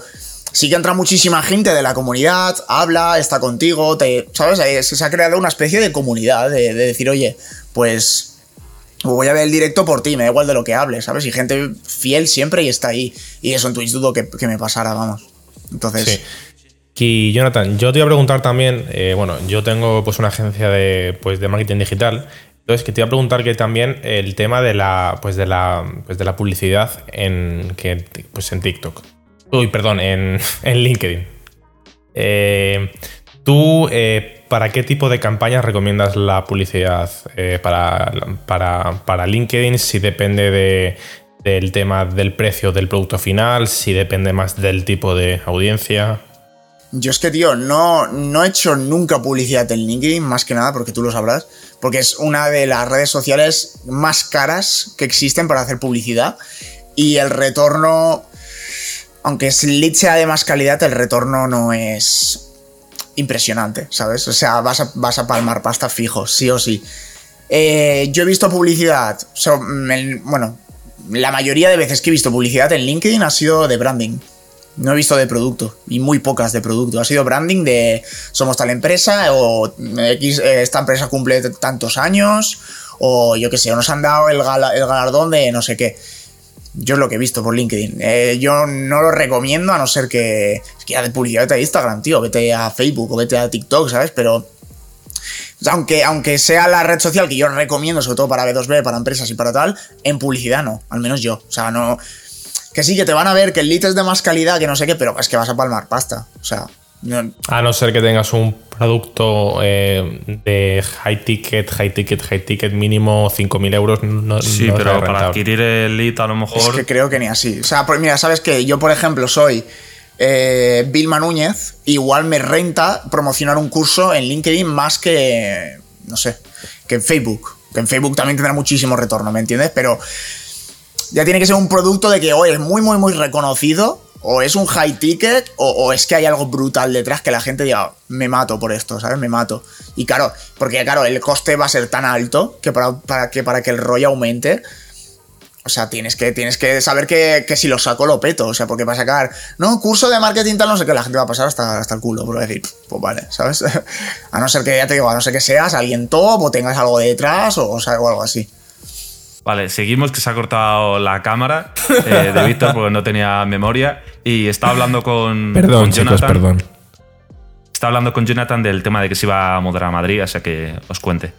sí que entra muchísima gente de la comunidad, habla, está contigo, te, ¿sabes? Se ha creado una especie de comunidad de, decir, oye, pues voy a ver el directo por ti, me da igual de lo que hables, ¿sabes? Y gente fiel siempre y está ahí. Y eso en Twitch dudo que, me pasara, vamos. Entonces... Y Jonathan, yo te iba a preguntar también, eh, bueno, yo tengo pues una agencia de, pues, de marketing digital, entonces que te iba a preguntar que también el tema de la, pues de la, pues de la publicidad en, que, pues en TikTok. Uy, perdón, en, en LinkedIn. Eh, ¿Tú eh, para qué tipo de campañas recomiendas la publicidad para, para, para, LinkedIn? Si depende de, del tema del precio del producto final, si depende más del tipo de audiencia. Yo es que, tío, no, no he hecho nunca publicidad en LinkedIn, más que nada, porque tú lo sabrás, porque es una de las redes sociales más caras que existen para hacer publicidad. Y el retorno, aunque el lead sea de más calidad, el retorno no es impresionante, ¿sabes? O sea, vas a, vas a palmar pasta fijo, sí o sí. Eh, yo he visto publicidad, bueno, la mayoría de veces que he visto publicidad en LinkedIn ha sido de branding. No he visto de producto, y muy pocas de producto. Ha sido branding de somos tal empresa, o X, eh, esta empresa cumple tantos años, o yo qué sé, nos han dado el, el galardón de no sé qué. Yo es lo que he visto por LinkedIn. Eh, yo no lo recomiendo a no ser que. Ya de publicidad a Instagram, tío. Vete a Facebook o vete a TikTok, ¿sabes? Pero. Aunque, aunque sea la red social que yo recomiendo, sobre todo para B2B, para empresas y para tal, en publicidad no. Al menos yo. O sea, no. Que sí, que te van a ver que el lead es de más calidad, que no sé qué, pero es que vas a palmar pasta. O sea. A no ser que tengas un producto eh, de high ticket, high ticket, high ticket mínimo 5.000 euros. No, sí, pero para adquirir el lead a lo mejor... Es que creo que ni así. O sea, pues mira, sabes que yo, por ejemplo, soy eh, Vilma Núñez, igual me renta promocionar un curso en LinkedIn más que, no sé, que en Facebook. Que en Facebook también tendrá muchísimo retorno, ¿me entiendes? Pero ya tiene que ser un producto de que hoy es muy, muy, muy reconocido o es un high ticket o, es que hay algo brutal detrás que la gente diga, me mato por esto, ¿sabes? Me mato. Y claro, porque claro, el coste va a ser tan alto que para, que, para que el rollo aumente, o sea, tienes que, tienes que saber que, si lo saco lo peto, o sea, porque va a sacar, no, curso de marketing tal, no sé qué, la gente va a pasar hasta, hasta el culo, por decir, pues vale, ¿sabes? a no ser que, ya te digo, a no ser que seas alguien top o tengas algo detrás o, o, o algo así. Vale, seguimos, que se ha cortado la cámara eh, de Víctor porque no tenía memoria. Y está hablando con. Perdón, chicos, perdón. Está hablando con Jonathan del tema de que se iba a mudar a Madrid, o sea que os cuente.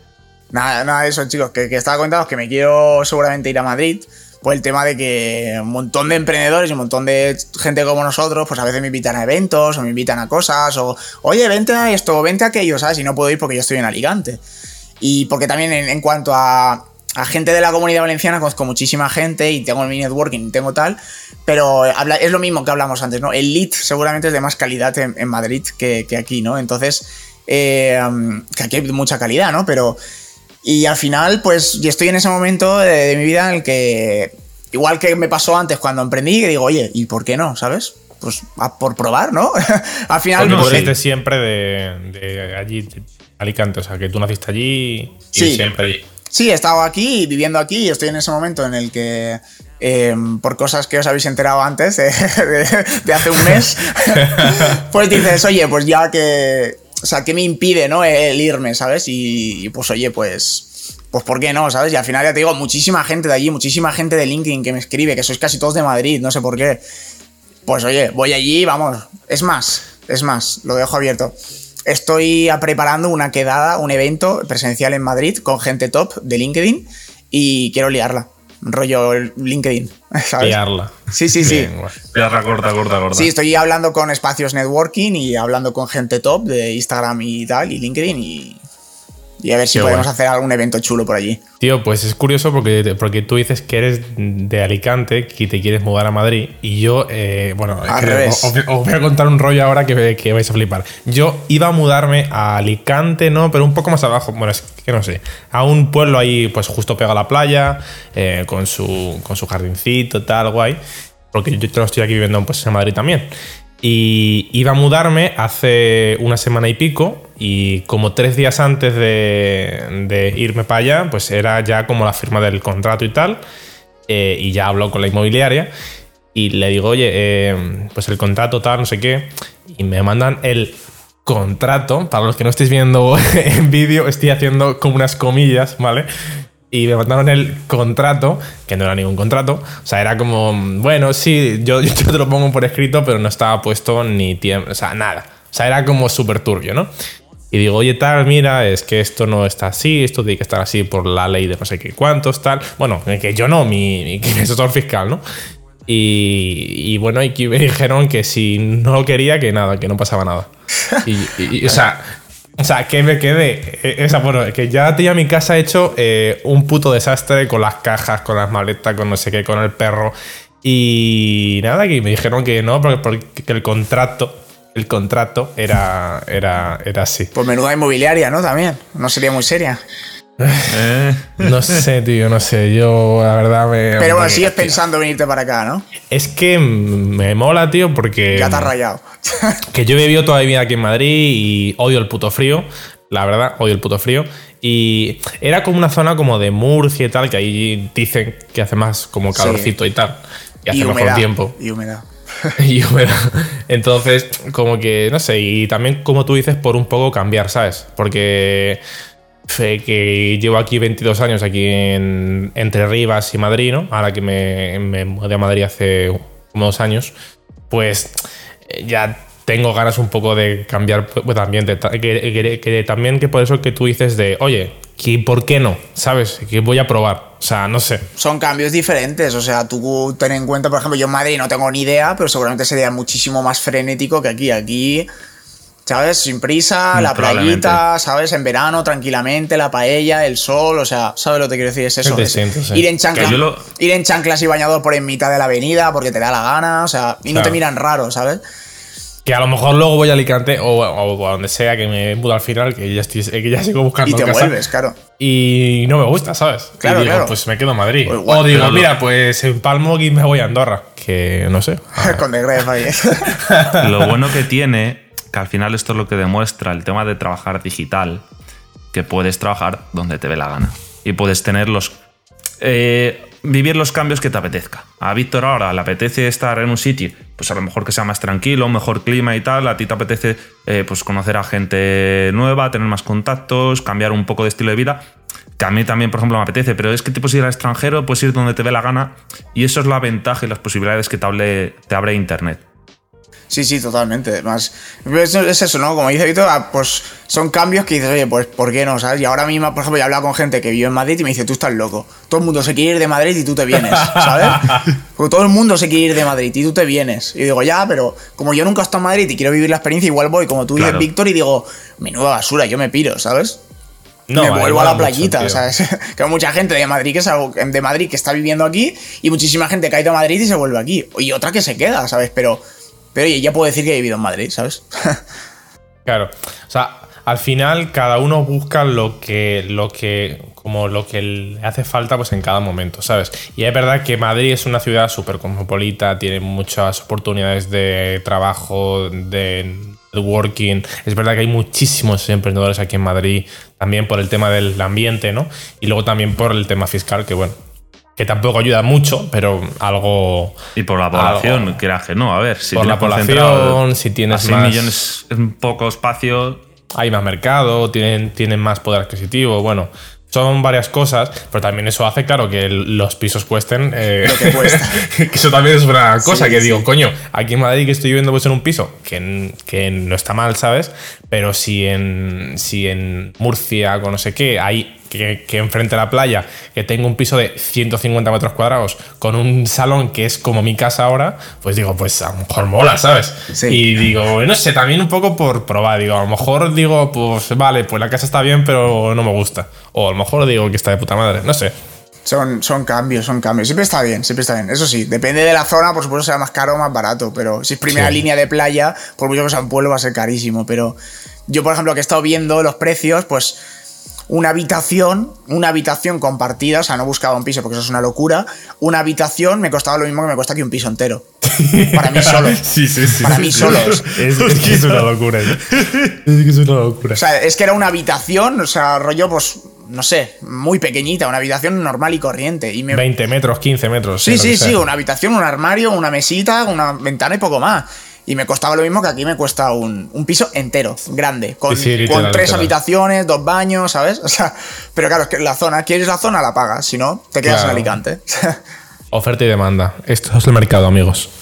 Nada, nada, eso, chicos, que, estaba contando que me quiero seguramente ir a Madrid. Pues el tema de que un montón de emprendedores y un montón de gente como nosotros, pues a veces me invitan a eventos o me invitan a cosas, o oye, vente a esto, vente a aquello, ¿sabes? Y no puedo ir porque yo estoy en Alicante. Y porque también en cuanto a, a gente de la comunidad valenciana conozco muchísima gente y tengo mi networking y tengo tal, pero es lo mismo que hablamos antes, ¿no? El lead seguramente es de más calidad en, Madrid que, aquí, ¿no? Entonces, eh, que aquí hay mucha calidad, ¿no? Pero, y al final, pues, yo estoy en ese momento de, mi vida en el que, igual que me pasó antes cuando emprendí, que digo, oye, ¿y por qué no? ¿Sabes? Pues por probar, ¿no? al final... no, tú siempre de, allí, Alicante, o sea, que tú naciste allí y siempre allí. Sí, he estado aquí, viviendo aquí, y estoy en ese momento en el que, em, por cosas que os habéis enterado antes, de, hace un mes, pues dices, oye, pues ya que, o sea, ¿qué me impide, no? El irme, ¿sabes? Y, pues, oye, pues, pues, ¿por qué no? ¿Sabes? Y al final ya te digo, muchísima gente de allí, muchísima gente de LinkedIn que me escribe, que sois casi todos de Madrid, no sé por qué. Pues, oye, voy allí, vamos. Es más, es más, lo dejo abierto estoy preparando una quedada, un evento presencial en Madrid con gente top de LinkedIn y quiero liarla. Rollo LinkedIn. Liarla. Sí, sí, sí. Liarla corta, corta, corta. Sí, estoy hablando con espacios networking y hablando con gente top de Instagram y tal, y LinkedIn y y a ver si podemos hacer algún evento chulo por allí. Tío, pues es curioso porque, porque tú dices que eres de Alicante y te quieres mudar a Madrid. Y yo, eh, bueno, os, voy a contar un rollo ahora que, que, vais a flipar. Yo iba a mudarme a Alicante, ¿no? Pero un poco más abajo, bueno, es que no sé, a un pueblo ahí, pues justo pegado a la playa, eh, con, su, con su jardincito, tal, guay. Porque yo estoy aquí viviendo pues, en Madrid también. Y iba a mudarme hace una semana y pico y como tres días antes de, irme para allá, pues era ya como la firma del contrato y tal. Eh, y ya hablo con la inmobiliaria y le digo, oye, eh, pues el contrato tal, no sé qué. Y me mandan el contrato. Para los que no estéis viendo en vídeo, estoy haciendo como unas comillas, ¿vale? y me mandaron el contrato, que no era ningún contrato. O sea, era como, bueno, sí, yo, yo te lo pongo por escrito, pero no estaba puesto ni tiempo, o sea, nada. O sea, era como súper turbio, ¿no? Y digo, oye, tal, mira, es que esto no está así, esto tiene que estar así por la ley de no sé qué cuántos, tal. Bueno, que yo no, mi, mi asesor fiscal, ¿no? Y, y, bueno, y me dijeron que si no quería, que nada, que no pasaba nada. Y, y- y, o sea, o sea, que me quedé. eh, Esa, bueno, que ya tenía mi casa hecho eh, un puto desastre con las cajas, con las maletas, con no sé qué, con el perro. Y nada, que me dijeron que no, porque, porque el contrato, el contrato era, era, era así. Pues menuda inmobiliaria, ¿no? También. No sería muy seria. Eh, No sé, tío, no sé. Yo, la verdad, me. Pero bueno, me- sigues pensando venirte para acá, ¿no? Es que me mola, tío, porque. Ya te has rayado. Que yo he vivido toda mi vida aquí en Madrid y odio el puto frío. La verdad, odio el puto frío. Y era como una zona como de Murcia y tal, que ahí dicen que hace más como Sí. calorcito y tal. Y hace y mejor tiempo. Y humedad. y humedad. Entonces, como que, no sé, y también como tú dices, por un poco cambiar, ¿sabes? Porque fe, que llevo aquí 22 años, aquí en, entre Rivas y Madrid, ¿no? Ahora que me, me mudé a Madrid hace como dos años, pues eh, ya tengo ganas un poco de cambiar pues, también, que- que también que por eso que tú dices de, oye, que ¿por qué no? ¿Sabes? Que voy a probar. O sea, no sé. Son cambios diferentes. O sea, tú ten en cuenta, por ejemplo, yo en Madrid no tengo ni idea, pero seguramente sería muchísimo más frenético que aquí. Aquí. ¿Sabes? Sin prisa, Mm, la playita, ¿sabes? En verano, tranquilamente, la paella, el sol, o sea, ¿sabes lo que te quiero decir? Es eso. Es sí. ir, en yo lo- ir en chanclas y bañador por en mitad de la avenida porque te da la gana, o sea, y no Claro. te miran raro, ¿sabes? Que a lo mejor luego voy a Alicante o, o a donde sea que me mudo al final, que ya, estoy, que ya sigo buscando Y te casa. vuelves, claro. Y no me gusta, ¿sabes? Claro, y digo, claro. pues me quedo en Madrid. Pues igual, o digo, mira, pues empalmo y me voy a Andorra. Que no sé. Con ahí. Lo bueno que tiene, que al final esto es lo que demuestra el tema de trabajar digital, que puedes trabajar donde te dé la gana. Y puedes tener los. eh, vivir los cambios que te apetezca. A Víctor ahora le apetece estar en un sitio, pues a lo mejor que sea más tranquilo, mejor clima y tal. A ti te apetece eh, pues conocer a gente nueva, tener más contactos, cambiar un poco de estilo de vida. Que a mí también, por ejemplo, me apetece, pero es que te puedes ir al extranjero, puedes ir donde te dé la gana, y eso es la ventaja y las posibilidades que te, hable- te abre Internet. Sí, sí, totalmente. Más, es, es eso, ¿no? Como dice Víctor, ah, pues son cambios que dices, oye, pues ¿por qué no? ¿Sabes? Y ahora mismo, por ejemplo, he hablado con gente que vive en Madrid y me dice, tú estás loco. Todo el mundo se quiere ir de Madrid y tú te vienes, ¿sabes? Porque todo el mundo se quiere ir de Madrid y tú te vienes. Y digo, ya, pero como yo nunca he estado en Madrid y quiero vivir la experiencia, igual voy, como tú dices, Claro. Víctor, y digo, menuda basura, yo me piro, ¿sabes? No, me vuelvo a la mucho, playita. ¿sabes? que hay mucha gente de Madrid que es algo de Madrid que está viviendo aquí y muchísima gente que ha ido a Madrid y se vuelve aquí. Y otra que se queda, ¿sabes? Pero, pero ya puedo decir que he vivido en Madrid, ¿sabes? Claro. O sea, al final cada uno busca lo que, lo que, como lo que le hace falta pues en cada momento, ¿sabes? Y es verdad que Madrid es una ciudad súper cosmopolita, tiene muchas oportunidades de trabajo, de working. Es verdad que hay muchísimos emprendedores aquí en Madrid, también por el tema del ambiente, ¿no? Y luego también por el tema fiscal, que bueno, que tampoco ayuda mucho, pero algo... Y por la población, Algo. quieras que no. A ver, si Por tienes la población, si tienes a más- millones en poco espacio. hay más mercado, tienen, tienen más poder adquisitivo, bueno, son varias cosas, pero también eso hace, claro, que los pisos cuesten. eh, Lo que cuesta. que eso también es una cosa Sí, que sí. digo, coño, aquí en Madrid que estoy viviendo pues en un piso, que, que no está mal, ¿sabes? Pero si en, si en Murcia, con no sé qué, hay que, que enfrente a la playa, que tengo un piso de 150 metros cuadrados con un salón que es como mi casa ahora, pues digo, pues a lo mejor mola, ¿sabes? Sí. Y digo, no sé, también un poco por probar. Digo, a lo mejor digo, pues vale, pues la casa está bien, pero no me gusta. O a lo mejor digo que está de puta madre, no sé. Son, son cambios, son cambios. Siempre está bien, siempre está bien. Eso sí, depende de la zona, por supuesto será más caro o más barato, pero si es primera Sí. línea de playa, por mucho que sea un pueblo va a ser carísimo. Pero yo, por ejemplo, que he estado viendo los precios, pues una habitación, una habitación compartida, o sea, no buscaba un piso porque eso es una locura, una habitación me costaba lo mismo que me cuesta aquí un piso entero. Para mí solo. Sí, sí, sí. Para mí solos. Es, es que es una locura. ¿eh? Es que es una locura. O sea, es que era una habitación, o sea, rollo, pues, no sé, muy pequeñita, una habitación normal y corriente. Y me, 20 metros, 15 metros. Sí, sí, que sí, sea. una habitación, un armario, una mesita, una ventana y poco más. Y me costaba lo mismo que aquí me cuesta un, un piso entero, grande, con, Sí, sí, literal, con tres literal. habitaciones, dos baños, ¿sabes? O sea, pero claro, es que la zona, quieres la zona, la pagas, si no, te quedas Claro. en Alicante. Oferta y demanda. Esto es el mercado, amigos.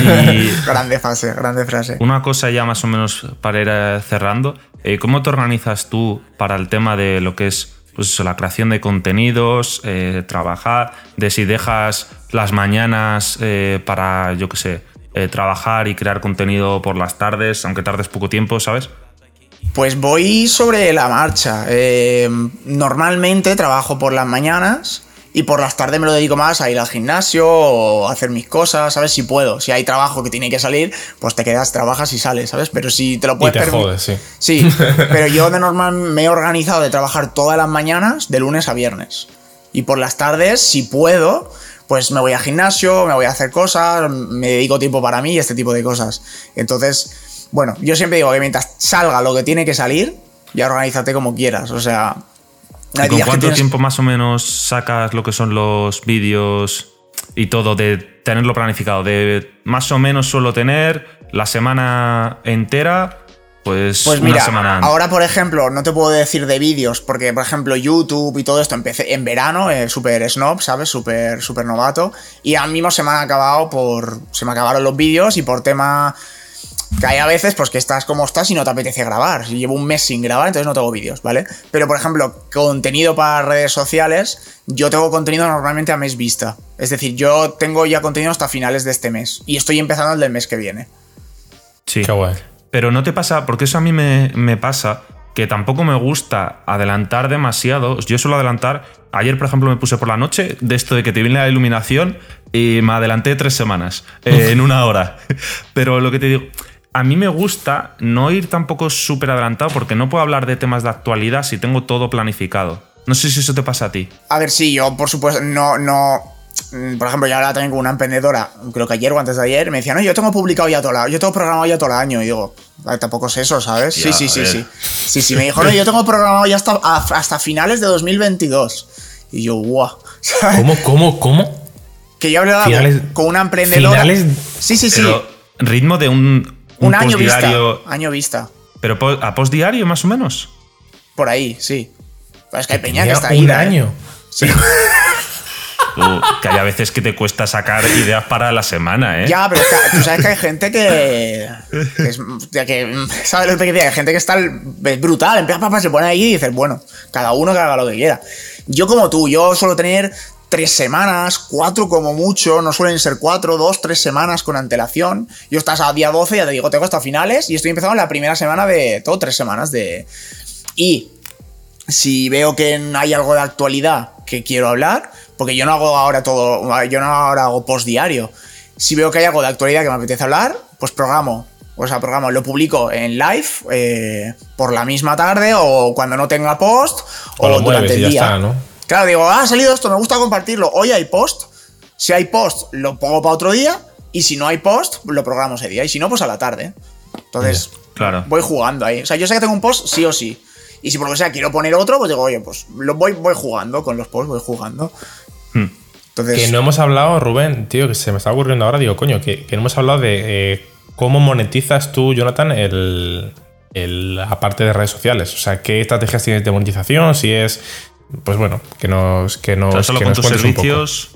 Y grande frase, grande frase. una cosa ya más o menos para ir eh, cerrando. eh, ¿Cómo te organizas tú para el tema de lo que es pues eso, la creación de contenidos, eh, trabajar, de si dejas las mañanas eh, para, yo qué sé, eh, trabajar y crear contenido por las tardes, aunque tardes poco tiempo, ¿sabes? Pues voy sobre la marcha. Eh, normalmente trabajo por las mañanas y por las tardes me lo dedico más a ir al gimnasio o a hacer mis cosas, ¿sabes? Si puedo. Si hay trabajo que tiene que salir, pues te quedas, trabajas y sales, ¿sabes? Pero si te lo puedes Y te permitir- jodes, sí. Sí, pero yo de normal me he organizado de trabajar todas las mañanas de lunes a viernes. Y por las tardes, si puedo, pues me voy al gimnasio, me voy a hacer cosas, me dedico tiempo para mí y este tipo de cosas. Entonces, bueno, yo siempre digo que mientras salga lo que tiene que salir, ya organízate como quieras. O sea, ¿Y con cuánto tienes- tiempo más o menos sacas lo que son los vídeos y todo de tenerlo planificado? De más o menos suelo tener la semana entera, pues, Pues una mira, semana antes. ahora por ejemplo, no te puedo decir de vídeos, porque por ejemplo YouTube y todo esto empecé en verano, eh, súper snob, ¿sabes? Súper súper novato. Y a mí mismo se me han acabado por. Se me acabaron los vídeos y por tema. Que hay a veces, pues que estás como estás y no te apetece grabar. Si llevo un mes sin grabar, entonces no tengo vídeos, ¿vale? Pero por ejemplo, contenido para redes sociales, yo tengo contenido normalmente a mes vista. Es decir, yo tengo ya contenido hasta finales de este mes. Y estoy empezando el del mes que viene. Sí. Qué guay. Pero no te pasa, porque eso a mí me, me pasa, que tampoco me gusta adelantar demasiado. Yo suelo adelantar. Ayer, por ejemplo, me puse por la noche de esto de que te viene la iluminación y me adelanté tres semanas eh, en una hora. Pero lo que te digo, a mí me gusta no ir tampoco súper adelantado porque no puedo hablar de temas de actualidad si tengo todo planificado. No sé si eso te pasa a ti. A ver, sí, yo por supuesto no, no. Mm, Por ejemplo, yo ahora también con una emprendedora, creo que ayer o antes de ayer, me decía, no, yo tengo publicado ya todo el año, yo tengo programado ya todo el año. Y digo, "Vale, tampoco es eso, ¿sabes? Ya, sí, sí, sí, sí. Sí, sí, me dijo, no, yo tengo programado ya hasta, hasta finales de 2022. Y yo, guau. ¿sabes? ¿Cómo, cómo, cómo? Que yo hablaba Finales- con, una emprendedora. finales- Sí, sí, sí. Pero ritmo de un, un, un año vista. Año vista. Pero a postdiario, más o menos. Por ahí, sí. Pero es que hay peña que está ahí. un ¿eh? año. Sí. Que hay veces que te cuesta sacar ideas para la semana, ¿eh? Ya, pero tú sabes que hay gente que. que ¿Sabes lo que? Hay gente que está. Es brutal. Empieza papá, se pone ahí y dices, bueno, cada uno que haga lo que quiera. Yo, como tú, yo suelo tener tres semanas, cuatro como mucho, no suelen ser cuatro, dos, tres semanas con antelación. Yo estás a día 12, ya te digo, tengo hasta finales y estoy empezando la primera semana de. Todo tres semanas de. Y si veo que hay algo de actualidad que quiero hablar, porque yo no hago ahora todo, yo no ahora hago post diario. Si veo que hay algo de actualidad que me apetece hablar, pues programo. O sea, programo, lo publico en live eh, por la misma tarde o cuando no tenga post o, O lo durante el día. está, ¿no? Claro, digo, ah, ha salido esto, me gusta compartirlo. Hoy hay post. Si hay post, lo pongo para otro día. Y si no hay post, lo programo ese día. Y si no, pues a la tarde. Entonces, Claro. voy jugando ahí. O sea, yo sé que tengo un post sí o sí. Y si por lo que sea quiero poner otro, pues digo, oye, pues lo voy, voy jugando con los posts, voy jugando. Hmm. Entonces, Que no hemos hablado, Rubén, tío, que se me está ocurriendo ahora, digo, coño, que, que no hemos hablado de eh, cómo monetizas tú, Jonathan, el, el- la parte de redes sociales. O sea, qué estrategias tienes de monetización, si es. Pues bueno, que nos, que nos, ¿Pero solo que con nos tus servicios?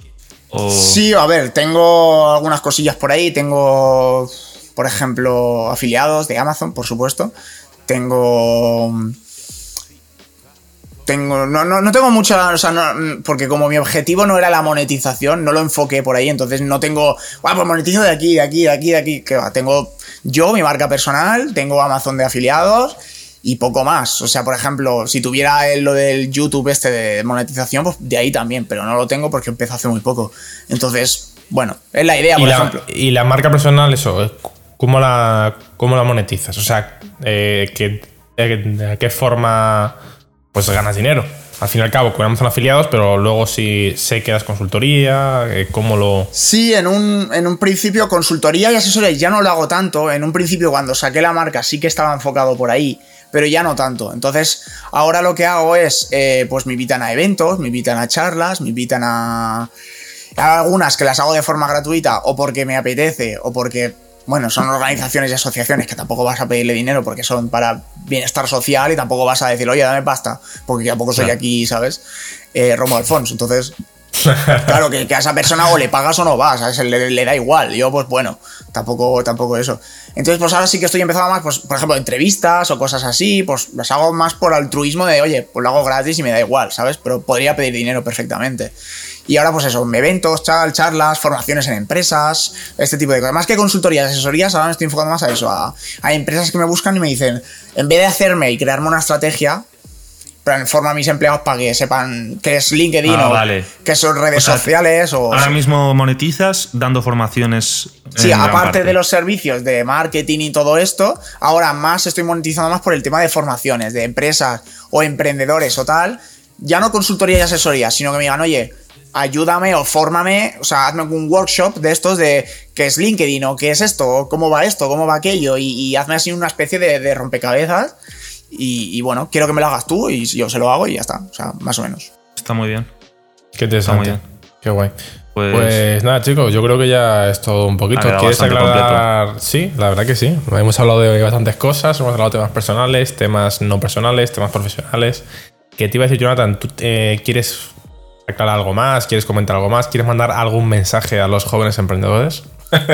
O... Sí, a ver, tengo algunas cosillas por ahí. Tengo, por ejemplo, afiliados de Amazon, por supuesto. Tengo. Tengo. No, no, no tengo mucha. O sea, no- porque como mi objetivo no era la monetización, no lo enfoqué por ahí. Entonces no tengo. Guau, pues monetizo de aquí, de aquí, de aquí, de aquí. Que va, tengo yo, mi marca personal, tengo Amazon de afiliados y poco más. O sea, por ejemplo, si tuviera el- lo del YouTube este de monetización, pues de ahí también, pero no lo tengo porque empezó hace muy poco. Entonces, bueno, es la idea, Y por la, ejemplo. y la marca personal, eso, eh, ¿cómo la, cómo la monetizas? O sea, eh, que, eh, ¿de qué forma pues ganas dinero? Al fin y al cabo, con Amazon afiliados, pero luego si sé que das consultoría, eh, ¿cómo lo...? Sí, en un, en un principio consultoría y asesoría ya no lo hago tanto. En un principio cuando saqué la marca sí que estaba enfocado por ahí, pero ya no tanto. Entonces ahora lo que hago es, eh, pues me invitan a eventos, me invitan a charlas, me invitan a algunas que las hago de forma gratuita o porque me apetece o porque, bueno, son organizaciones y asociaciones que tampoco vas a pedirle dinero porque son para bienestar social y tampoco vas a decir, oye, dame pasta, porque tampoco soy Claro. aquí, ¿sabes? Eh, Romo Alfonso. Entonces, claro, que, a esa persona o le pagas o no vas, ¿sabes? Le, le, da igual. Yo, pues bueno, tampoco, tampoco eso. Entonces, pues ahora sí que estoy empezando más, pues, por ejemplo, entrevistas o cosas así, pues las hago más por altruismo de, oye, pues lo hago gratis y me da igual, ¿sabes? Pero podría pedir dinero perfectamente. Y ahora, pues eso, eventos, charlas, formaciones en empresas, este tipo de cosas. Más que consultorías, asesorías, ahora me estoy enfocando más a eso, a, a empresas que me buscan y me dicen, en vez de hacerme y crearme una estrategia, forma a mis empleados para que sepan qué es LinkedIn ah, o qué son redes sociales. O, ahora mismo monetizas dando formaciones. Sí, aparte de los servicios de marketing y todo esto, ahora más estoy monetizando más por el tema de formaciones, de empresas o emprendedores o tal. Ya no consultoría y asesoría, sino que me digan, oye, ayúdame o fórmame, o sea, hazme un workshop de estos de qué es LinkedIn o qué es esto, o cómo va esto, cómo va aquello, y, hazme así una especie de rompecabezas y, bueno, quiero que me lo hagas tú y yo se lo hago y ya está. O sea, más o menos. Está muy bien. Qué interesante. Qué guay. Pues, pues, nada, chicos, yo creo que ya es todo un poquito. ¿Quieres aclarar? Sí, la verdad que sí. Hemos hablado de bastantes cosas, hemos hablado de temas personales, temas no personales, temas profesionales. Que te iba a decir, Jonathan, ¿tú eh, quieres aclarar algo más? ¿Quieres comentar algo más? ¿Quieres mandar algún mensaje a los jóvenes emprendedores?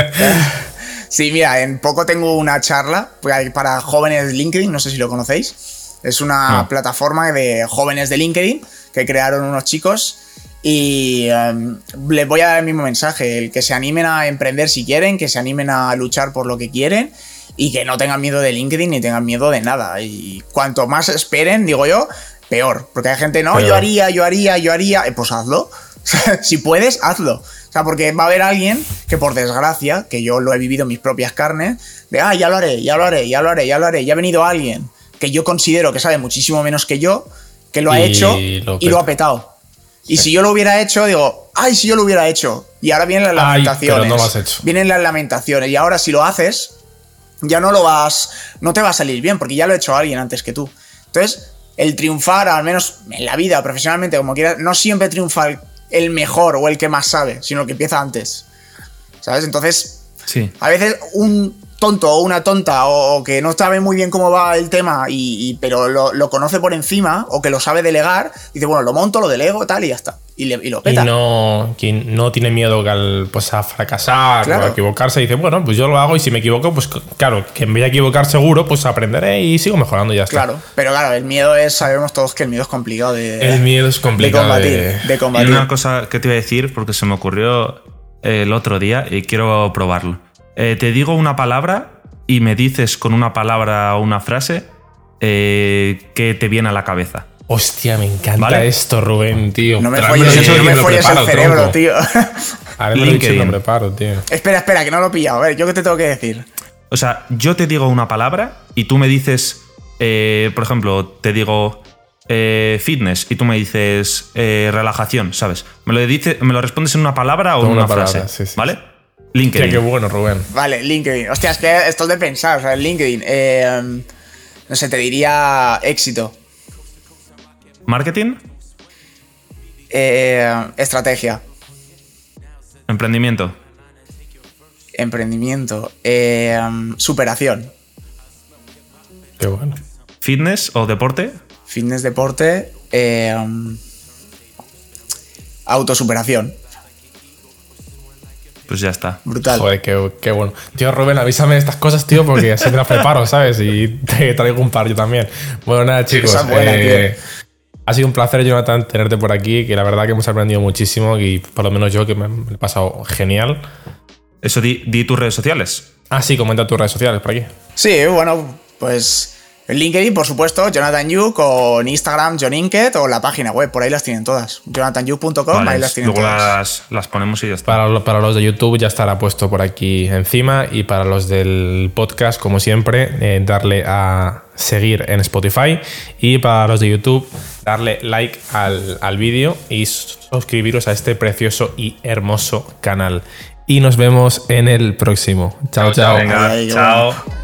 Sí, mira, en poco tengo una charla para jóvenes de LinkedIn, no sé si lo conocéis. Es una plataforma de jóvenes de LinkedIn que crearon unos chicos y em, les voy a dar el mismo mensaje, el que se animen a emprender si quieren, que se animen a luchar por lo que quieren y que no tengan miedo de LinkedIn ni tengan miedo de nada. Y cuanto más esperen, digo yo, peor. Porque hay gente, no, yo haría, yo haría, yo haría, eh, pues hazlo. si puedes, hazlo. O sea, porque va a haber alguien que por desgracia, que yo lo he vivido en mis propias carnes, de, ah, ya lo haré, ya lo haré, ya lo haré, ya lo haré. Ya ha venido alguien que yo considero que sabe muchísimo menos que yo, que lo ha hecho y lo ha petado. Y si yo lo hubiera hecho, digo, ay, si yo lo hubiera hecho. Y ahora vienen las lamentaciones. no lo has hecho. Vienen las lamentaciones. Y ahora si lo haces, ya no lo vas, no te va a salir bien, porque ya lo ha hecho alguien antes que tú. Entonces, el triunfar, al menos en la vida, profesionalmente, como quieras, no siempre triunfa el mejor o el que más sabe, sino el que empieza antes. ¿Sabes? Entonces, sí. a veces un tonto o una tonta o, que no sabe muy bien cómo va el tema y, pero lo, conoce por encima o que lo sabe delegar, dice, bueno, lo monto, lo delego, tal y ya está. Y, lo peta. Y no, quien no tiene miedo pues, a fracasar o a equivocarse, dice, bueno, pues yo lo hago y si me equivoco, pues claro, que en vez de equivocar seguro, pues aprenderé y sigo mejorando y ya está. Claro, pero claro, el miedo es, sabemos todos que el miedo es complicado de... El miedo es complicado de combatir. Y una cosa que te iba a decir, porque se me ocurrió el otro día y quiero probarlo. Eh, te digo una palabra y me dices con una palabra o una frase eh, que te viene a la cabeza. Hostia, me encanta esto, Rubén, tío. No me folles, el cerebro, tío. A ver, me lo preparo, tío. Espera, espera, que no lo he pillado. A ver, ¿yo qué te tengo que decir? O sea, yo te digo una palabra y tú me dices, eh, por ejemplo, te digo fitness y tú me dices relajación, ¿sabes? Me lo, dice, me lo respondes en una palabra o en una, frase, ¿vale? LinkedIn. qué bueno, Rubén. Vale, LinkedIn. Hostia, es que esto es de pensar. O sea, LinkedIn. Eh, no sé, te diría éxito. ¿Marketing? Eh, estrategia. ¿Emprendimiento? Emprendimiento. Eh, superación. Qué bueno. ¿Fitness o deporte? Fitness, deporte. autosuperación pues ya está. Brutal. Joder, qué, bueno. Tío, Rubén, avísame estas cosas, tío, porque así me las preparo, ¿sabes? Y te traigo un par yo también. Bueno, nada, chicos. Eh, ha sido un placer, Jonathan, tenerte por aquí, que la verdad que hemos aprendido muchísimo y por lo menos yo que me, he pasado genial. Eso, di, di tus redes sociales. Ah, sí, comenta tus redes sociales por aquí. Sí, bueno, pues en LinkedIn, por supuesto, Jonathan Yu, con Instagram, John Inket o la página web, por ahí las tienen todas. JonathanYu.com, ahí las tienen todas. Las, ponemos y ya está. Para, para, los de YouTube ya estará puesto por aquí encima y para los del podcast, como siempre, eh, darle a seguir en Spotify y para los de YouTube, darle like al, al vídeo y suscribiros a este precioso y hermoso canal. Y nos vemos en el próximo. Chao, chao. chao. chao.